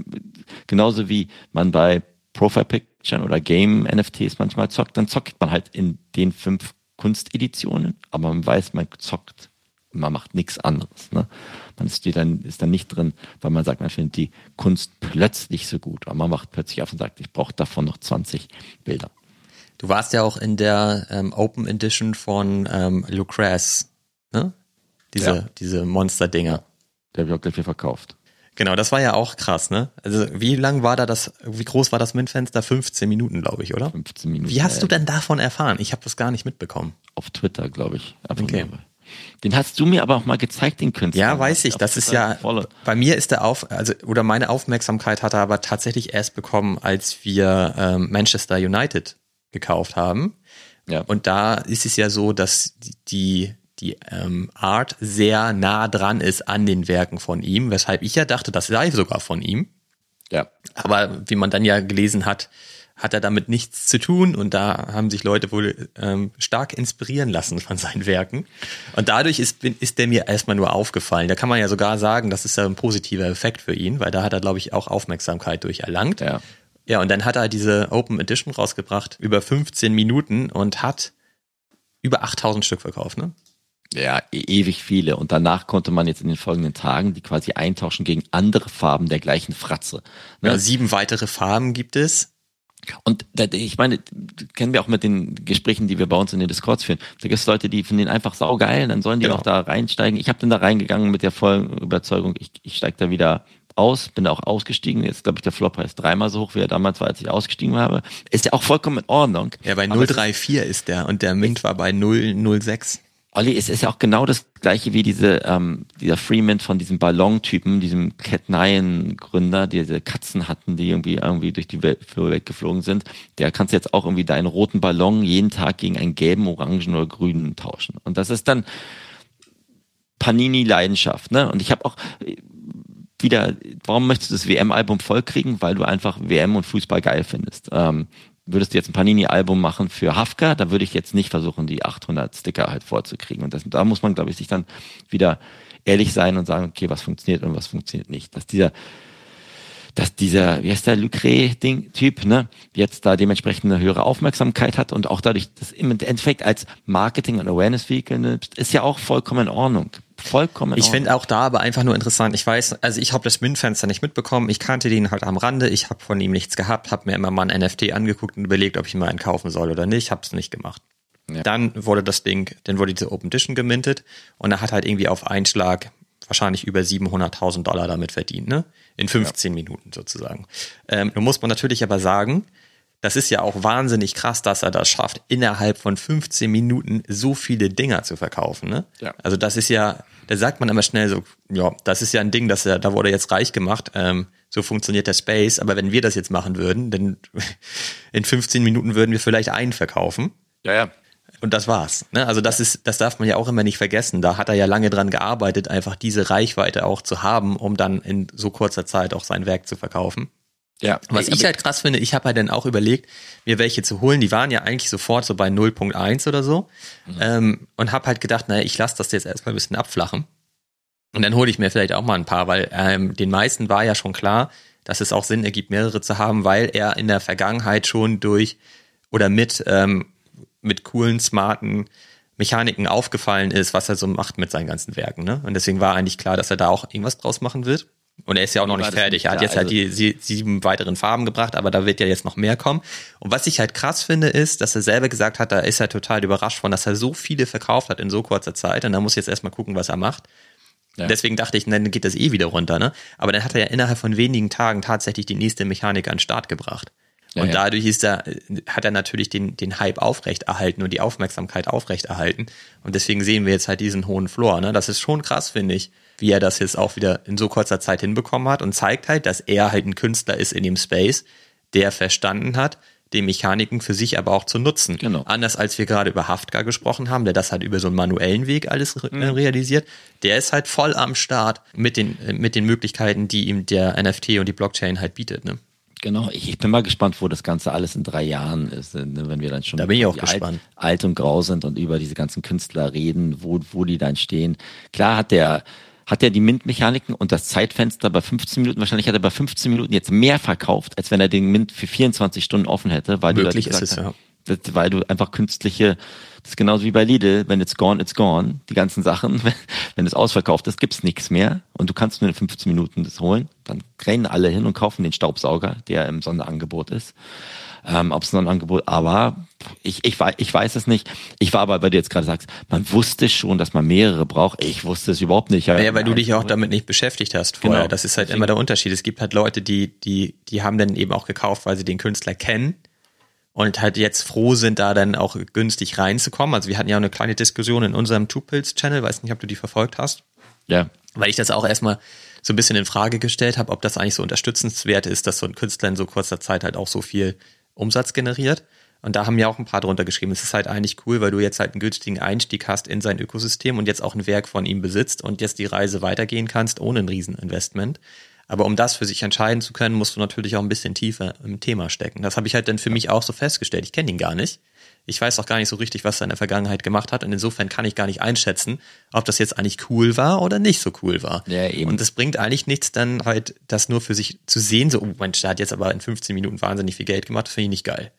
genauso wie man bei Profile Picture oder Game NFTs manchmal zockt, dann zockt man halt in den fünf Kunsteditionen, aber man weiß, man zockt man macht nichts anderes. Ne? Man ist, dann, ist dann nicht drin, weil man sagt, man findet die Kunst plötzlich so gut. Aber man macht plötzlich auf und sagt, ich brauche davon noch 20 Bilder. Du warst ja auch in der ähm, Open Edition von ähm, Lucrez, ne? Diese, ja. diese Monster-Dinger. Der habe ich auch gleich viel verkauft. Genau, das war ja auch krass, ne? Also wie lang war da das, wie groß war das MINT-Fenster? 15 Minuten, glaube ich, oder? 15 Minuten. Wie hast du denn davon erfahren? Ich habe das gar nicht mitbekommen. Auf Twitter, glaube ich. Okay. Nur. Den hast du mir aber auch mal gezeigt, den Künstler. Ja, weiß ich. Das ist ja, volle. bei mir ist der auf, also, oder meine Aufmerksamkeit hat er aber tatsächlich erst bekommen, als wir ähm, Manchester United gekauft haben. Ja. Und da ist es ja so, dass die, die ähm, Art sehr nah dran ist an den Werken von ihm, weshalb ich ja dachte, das sei sogar von ihm. Ja. Aber wie man dann ja gelesen hat, hat er damit nichts zu tun und da haben sich Leute wohl ähm, stark inspirieren lassen von seinen Werken. Und dadurch ist, ist der mir erstmal nur aufgefallen. Da kann man ja sogar sagen, das ist ja ein positiver Effekt für ihn, weil da hat er, glaube ich, auch Aufmerksamkeit durch erlangt. Ja. Ja, und dann hat er diese Open Edition rausgebracht, über 15 Minuten und hat über 8000 Stück verkauft, ne? Ja, e ewig viele. Und danach konnte man jetzt in den folgenden Tagen die quasi eintauschen gegen andere Farben der gleichen Fratze. Ne? Ja, sieben weitere Farben gibt es. Und ich meine, kennen wir auch mit den Gesprächen, die wir bei uns in den Discords führen. Da gibt es Leute, die finden den einfach saugeil, dann sollen die genau. auch da reinsteigen. Ich habe dann da reingegangen mit der vollen Überzeugung, ich, ich steige da wieder aus, bin da auch ausgestiegen. Jetzt glaube ich, der Floppreis dreimal so hoch, wie er damals war, als ich ausgestiegen habe. Ist ja auch vollkommen in Ordnung. Ja, bei 034 ist der und der Mint war bei 006. Olli, es ist ja auch genau das gleiche wie diese, ähm, dieser Freeman von diesem Ballon-Typen, diesem Cat Nine-Gründer, die diese Katzen hatten, die irgendwie irgendwie durch die Welt, Welt geflogen sind. Der kannst jetzt auch irgendwie deinen roten Ballon jeden Tag gegen einen gelben, orangen oder grünen tauschen. Und das ist dann Panini-Leidenschaft, ne? Und ich habe auch äh, wieder, warum möchtest du das WM-Album vollkriegen? Weil du einfach WM und Fußball geil findest. Ähm, würdest du jetzt ein Panini-Album machen für Hafka, da würde ich jetzt nicht versuchen, die 800 Sticker halt vorzukriegen. Und das, da muss man, glaube ich, sich dann wieder ehrlich sein und sagen, okay, was funktioniert und was funktioniert nicht. Dass dieser, dass dieser, wie heißt der, Lucre-Ding-Typ, ne, jetzt da dementsprechend eine höhere Aufmerksamkeit hat und auch dadurch, das im Endeffekt als Marketing- und Awareness-Vehicle ist ja auch vollkommen in Ordnung. Vollkommen Ich finde auch da aber einfach nur interessant. Ich weiß, also ich habe das MINT-Fenster nicht mitbekommen. Ich kannte den halt am Rande. Ich habe von ihm nichts gehabt, habe mir immer mal ein NFT angeguckt und überlegt, ob ich mir einen kaufen soll oder nicht. Habe es nicht gemacht. Ja. Dann wurde das Ding, dann wurde diese Open Edition gemintet und er hat halt irgendwie auf einen Schlag wahrscheinlich über 700.000 Dollar damit verdient, ne? In 15 ja. Minuten sozusagen. Ähm, nun muss man natürlich aber sagen, das ist ja auch wahnsinnig krass, dass er das schafft, innerhalb von 15 Minuten so viele Dinger zu verkaufen. Ne? Ja. Also das ist ja, da sagt man immer schnell so, ja, das ist ja ein Ding, dass er, da wurde jetzt reich gemacht. Ähm, so funktioniert der Space. Aber wenn wir das jetzt machen würden, dann in 15 Minuten würden wir vielleicht einen verkaufen. Ja, ja. Und das war's. Ne? Also das ist, das darf man ja auch immer nicht vergessen. Da hat er ja lange dran gearbeitet, einfach diese Reichweite auch zu haben, um dann in so kurzer Zeit auch sein Werk zu verkaufen. Ja. Was ich halt krass finde, ich habe halt dann auch überlegt, mir welche zu holen. Die waren ja eigentlich sofort so bei 0.1 oder so. Mhm. Ähm, und habe halt gedacht, naja, ich lasse das jetzt erstmal ein bisschen abflachen. Und dann hole ich mir vielleicht auch mal ein paar, weil ähm, den meisten war ja schon klar, dass es auch Sinn ergibt, mehrere zu haben, weil er in der Vergangenheit schon durch oder mit, ähm, mit coolen, smarten Mechaniken aufgefallen ist, was er so macht mit seinen ganzen Werken. Ne? Und deswegen war eigentlich klar, dass er da auch irgendwas draus machen wird. Und er ist ja auch noch nicht fertig. Er hat jetzt halt also die sieben weiteren Farben gebracht, aber da wird ja jetzt noch mehr kommen. Und was ich halt krass finde, ist, dass er selber gesagt hat, da ist er total überrascht von, dass er so viele verkauft hat in so kurzer Zeit. Und da muss jetzt erstmal gucken, was er macht. Ja. Deswegen dachte ich, dann geht das eh wieder runter, ne? Aber dann hat er ja innerhalb von wenigen Tagen tatsächlich die nächste Mechanik an den Start gebracht. Ja, und dadurch ist er, hat er natürlich den, den Hype aufrechterhalten und die Aufmerksamkeit aufrechterhalten. Und deswegen sehen wir jetzt halt diesen hohen Floor. Ne? Das ist schon krass, finde ich wie er das jetzt auch wieder in so kurzer Zeit hinbekommen hat und zeigt halt, dass er halt ein Künstler ist in dem Space, der verstanden hat, die Mechaniken für sich aber auch zu nutzen. Genau. Anders als wir gerade über Haftka gesprochen haben, der das halt über so einen manuellen Weg alles mhm. realisiert. Der ist halt voll am Start mit den, mit den Möglichkeiten, die ihm der NFT und die Blockchain halt bietet. Ne? Genau, ich, ich bin mal gespannt, wo das Ganze alles in drei Jahren ist, ne, wenn wir dann schon da bin ich auch gespannt. Alt, alt und grau sind und über diese ganzen Künstler reden, wo, wo die dann stehen. Klar hat der hat er die MINT-Mechaniken und das Zeitfenster bei 15 Minuten, wahrscheinlich hat er bei 15 Minuten jetzt mehr verkauft, als wenn er den MINT für 24 Stunden offen hätte, weil Möglich die Leute ist es, ja. weil du einfach künstliche, das ist genauso wie bei Lidl, wenn it's gone, it's gone. Die ganzen Sachen, wenn, wenn es ausverkauft ist, gibt's nichts mehr und du kannst nur in 15 Minuten das holen. Dann rennen alle hin und kaufen den Staubsauger, der im Sonderangebot ist ähm, ob es noch ein Angebot, aber ich, ich, ich weiß es nicht. Ich war aber, weil du jetzt gerade sagst, man wusste schon, dass man mehrere braucht. Ich wusste es überhaupt nicht. Ja, ja weil du dich auch damit nicht beschäftigt hast vorher. Genau. Das ist halt Deswegen. immer der Unterschied. Es gibt halt Leute, die, die, die haben dann eben auch gekauft, weil sie den Künstler kennen und halt jetzt froh sind, da dann auch günstig reinzukommen. Also wir hatten ja eine kleine Diskussion in unserem Two-Pills-Channel, weiß nicht, ob du die verfolgt hast. Ja. Weil ich das auch erstmal so ein bisschen in Frage gestellt habe, ob das eigentlich so unterstützenswert ist, dass so ein Künstler in so kurzer Zeit halt auch so viel Umsatz generiert. Und da haben ja auch ein paar drunter geschrieben. Es ist halt eigentlich cool, weil du jetzt halt einen günstigen Einstieg hast in sein Ökosystem und jetzt auch ein Werk von ihm besitzt und jetzt die Reise weitergehen kannst ohne ein Rieseninvestment. Aber um das für sich entscheiden zu können, musst du natürlich auch ein bisschen tiefer im Thema stecken. Das habe ich halt dann für mich auch so festgestellt. Ich kenne ihn gar nicht. Ich weiß auch gar nicht so richtig, was er in der Vergangenheit gemacht hat. Und insofern kann ich gar nicht einschätzen, ob das jetzt eigentlich cool war oder nicht so cool war. Ja, eben. Und es bringt eigentlich nichts, dann halt das nur für sich zu sehen. So, oh Mensch, der hat jetzt aber in 15 Minuten wahnsinnig viel Geld gemacht. Finde ich nicht geil.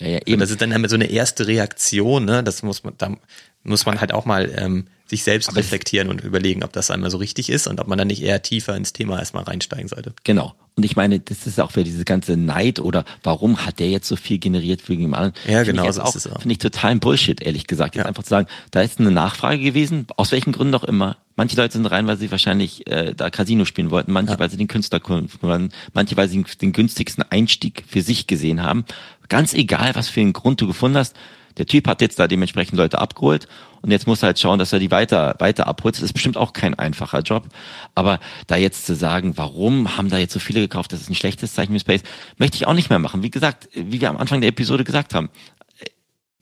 Ja, ja, eben. Und das ist dann immer so eine erste Reaktion, ne? Das muss man, da muss man halt auch mal ähm, sich selbst Aber reflektieren und überlegen, ob das einmal so richtig ist und ob man dann nicht eher tiefer ins Thema erstmal reinsteigen sollte. Genau. Und ich meine, das ist auch für diese ganze Neid oder warum hat der jetzt so viel generiert für dem anderen? Ja, genau. Das auch, Finde ich total ein Bullshit, ehrlich gesagt. Jetzt ja. einfach zu sagen, da ist eine Nachfrage gewesen, aus welchen Gründen auch immer. Manche Leute sind rein, weil sie wahrscheinlich äh, da Casino spielen wollten, manche, ja. weil sie den Künstler manche, weil sie den günstigsten Einstieg für sich gesehen haben. Ganz egal, was für einen Grund du gefunden hast, der Typ hat jetzt da dementsprechend Leute abgeholt und jetzt muss er halt schauen, dass er die weiter, weiter abholt. Das ist bestimmt auch kein einfacher Job. Aber da jetzt zu sagen, warum haben da jetzt so viele gekauft, das ist ein schlechtes Zeichen für Space, möchte ich auch nicht mehr machen. Wie gesagt, wie wir am Anfang der Episode gesagt haben,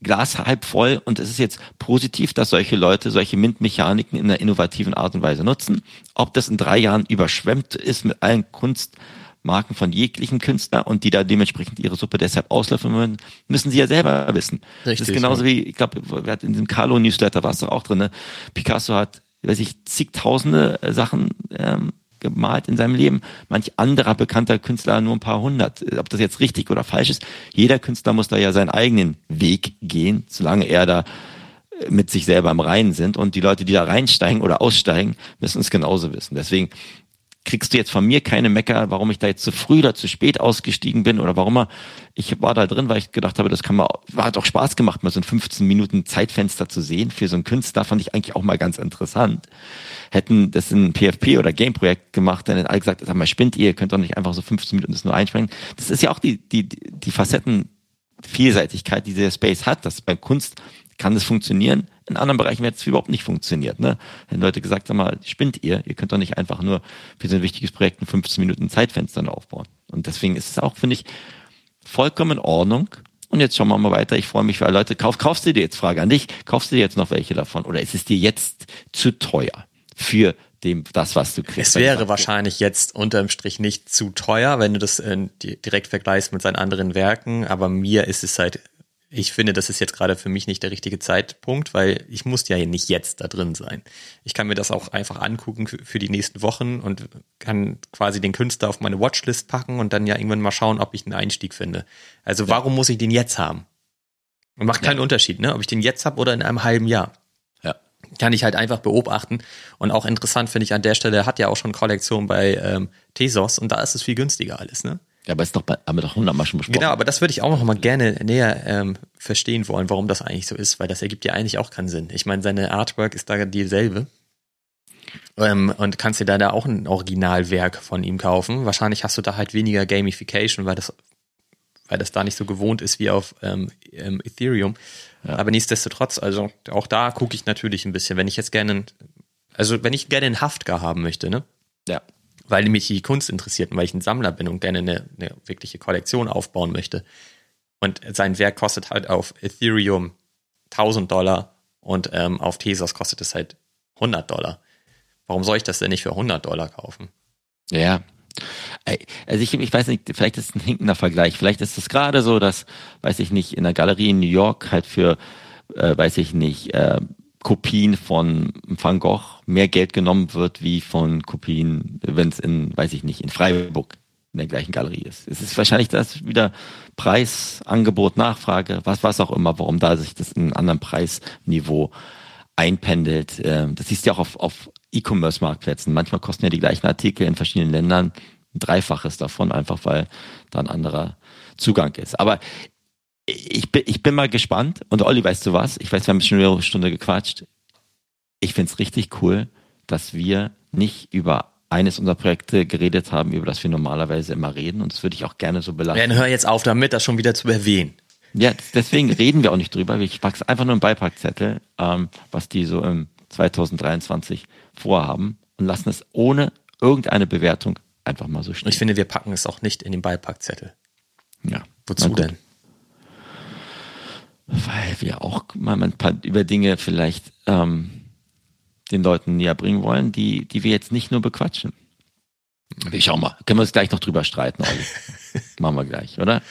Glas halb voll und es ist jetzt positiv, dass solche Leute solche MINT-Mechaniken in einer innovativen Art und Weise nutzen. Ob das in drei Jahren überschwemmt ist mit allen Kunst, Marken von jeglichen Künstler und die da dementsprechend ihre Suppe deshalb auslöffeln müssen, müssen sie ja selber wissen. Richtig, das ist genauso ja. wie, ich glaube, in diesem Carlo-Newsletter war es doch auch drin, ne? Picasso hat, weiß ich, zigtausende Sachen ähm, gemalt in seinem Leben. Manch anderer bekannter Künstler nur ein paar hundert. Ob das jetzt richtig oder falsch ist, jeder Künstler muss da ja seinen eigenen Weg gehen, solange er da mit sich selber im Reinen sind. Und die Leute, die da reinsteigen oder aussteigen, müssen es genauso wissen. Deswegen kriegst du jetzt von mir keine Mecker, warum ich da jetzt zu früh oder zu spät ausgestiegen bin oder warum er, ich war da drin, weil ich gedacht habe, das kann man, hat auch Spaß gemacht, mal so ein 15 Minuten Zeitfenster zu sehen. Für so einen Künstler fand ich eigentlich auch mal ganz interessant. Hätten das ein PFP oder Game-Projekt gemacht, dann hätten alle gesagt, sag mal, spinnt ihr, könnt doch nicht einfach so 15 Minuten das nur einsprengen. Das ist ja auch die, die, die Facetten, Vielseitigkeit, die der Space hat, dass bei Kunst kann das funktionieren. In anderen Bereichen wird es überhaupt nicht funktioniert. Ne? Wenn Leute gesagt haben, mal, spinnt ihr, ihr könnt doch nicht einfach nur für so ein wichtiges Projekt ein 15 Minuten Zeitfenster aufbauen. Und deswegen ist es auch, finde ich, vollkommen in Ordnung. Und jetzt schauen wir mal weiter. Ich freue mich alle Leute. Kauf, kaufst du dir jetzt, Frage an dich, kaufst du dir jetzt noch welche davon? Oder ist es dir jetzt zu teuer für dem, das, was du kriegst? Es wäre wahrscheinlich jetzt unterm Strich nicht zu teuer, wenn du das äh, direkt vergleichst mit seinen anderen Werken. Aber mir ist es halt ich finde, das ist jetzt gerade für mich nicht der richtige Zeitpunkt, weil ich muss ja nicht jetzt da drin sein. Ich kann mir das auch einfach angucken für die nächsten Wochen und kann quasi den Künstler auf meine Watchlist packen und dann ja irgendwann mal schauen, ob ich einen Einstieg finde. Also ja. warum muss ich den jetzt haben? Macht keinen ja. Unterschied, ne? Ob ich den jetzt habe oder in einem halben Jahr. Kann ich halt einfach beobachten. Und auch interessant finde ich an der Stelle, hat ja auch schon Kollektion bei ähm, Tesos und da ist es viel günstiger alles, ne? Ja, aber ist doch bei, haben wir doch hundertmal schon besprochen. Genau, aber das würde ich auch noch mal gerne näher ähm, verstehen wollen, warum das eigentlich so ist, weil das ergibt ja eigentlich auch keinen Sinn. Ich meine, seine Artwork ist da dieselbe. Ähm, und kannst dir da, da auch ein Originalwerk von ihm kaufen. Wahrscheinlich hast du da halt weniger Gamification, weil das, weil das da nicht so gewohnt ist wie auf ähm, ähm, Ethereum. Ja. Aber nichtsdestotrotz, also auch da gucke ich natürlich ein bisschen, wenn ich jetzt gerne, also wenn ich gerne einen Haftgar haben möchte, ne? Ja weil mich die Kunst interessiert und weil ich ein Sammler bin und gerne eine, eine wirkliche Kollektion aufbauen möchte. Und sein Werk kostet halt auf Ethereum 1000 Dollar und ähm, auf Tezos kostet es halt 100 Dollar. Warum soll ich das denn nicht für 100 Dollar kaufen? Ja. Also ich, ich weiß nicht, vielleicht ist es ein hinkender Vergleich. Vielleicht ist es gerade so, dass, weiß ich nicht, in der Galerie in New York halt für, äh, weiß ich nicht, äh, Kopien von Van Gogh mehr Geld genommen wird wie von Kopien, wenn es in, weiß ich nicht, in Freiburg in der gleichen Galerie ist. Es ist wahrscheinlich das wieder Preis, Angebot, Nachfrage, was, was auch immer, warum da sich das in einem anderen Preisniveau einpendelt. Ähm, das siehst du ja auch auf, auf E-Commerce-Marktplätzen. Manchmal kosten ja die gleichen Artikel in verschiedenen Ländern ein Dreifaches davon, einfach weil da ein anderer Zugang ist. Aber ich bin, ich bin mal gespannt. Und Olli, weißt du was? Ich weiß, wir haben schon eine Stunde gequatscht. Ich find's richtig cool, dass wir nicht über eines unserer Projekte geredet haben, über das wir normalerweise immer reden. Und das würde ich auch gerne so belassen. Dann hör jetzt auf damit, das schon wieder zu erwähnen. Ja, deswegen reden wir auch nicht drüber. Ich pack's einfach nur im Beipackzettel, ähm, was die so im 2023 vorhaben und lassen es ohne irgendeine Bewertung einfach mal so stehen. Ich finde, wir packen es auch nicht in den Beipackzettel. Ja. Wozu denn? weil wir auch mal ein paar über Dinge vielleicht ähm, den Leuten näher bringen wollen, die, die wir jetzt nicht nur bequatschen. Wir schauen mal, können wir uns gleich noch drüber streiten, Olli. Machen wir gleich, oder?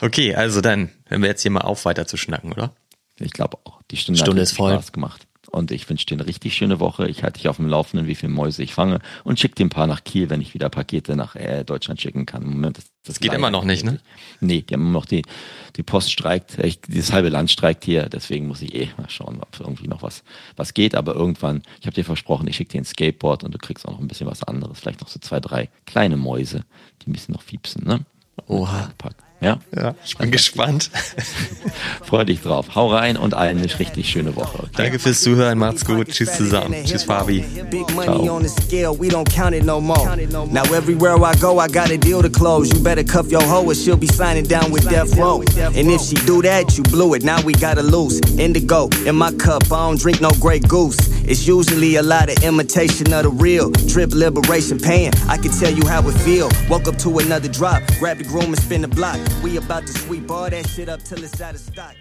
Okay, also dann, wenn wir jetzt hier mal auf weiter zu schnacken, oder? Ich glaube auch. Die Stunde, Stunde hat ist voll. Spaß gemacht. Und ich wünsche dir eine richtig schöne Woche. Ich halte dich auf dem Laufenden, wie viele Mäuse ich fange und schicke dir ein paar nach Kiel, wenn ich wieder Pakete nach äh, Deutschland schicken kann. Moment, das, das geht immer noch nicht, ne? Nee, die haben immer noch die, die Post streikt, ich, dieses halbe Land streikt hier, deswegen muss ich eh mal schauen, ob irgendwie noch was, was geht. Aber irgendwann, ich habe dir versprochen, ich schicke dir ein Skateboard und du kriegst auch noch ein bisschen was anderes. Vielleicht noch so zwei, drei kleine Mäuse, die ein bisschen noch fiepsen, ne? Oha. Pack. Ja? ja, ich bin gespannt. Freu dich drauf. Hau rein und eine richtig schöne Woche. Okay? Danke fürs Zuhören. Macht's gut. Tschüss zusammen. Tschüss, Fabi. Ciao. Now everywhere I go, I got a deal to close. You better cuff your hoe or she'll be signing down with Death Row. And if she do that, you blew it. Now we gotta lose. Indigo in my cup. I don't drink no Grey Goose. It's usually a lot of imitation of the real. Drip liberation pain. I can tell you how it feel. Woke up to another drop. Grab the groom and spin the block. We about to sweep all that shit up till it's out of stock.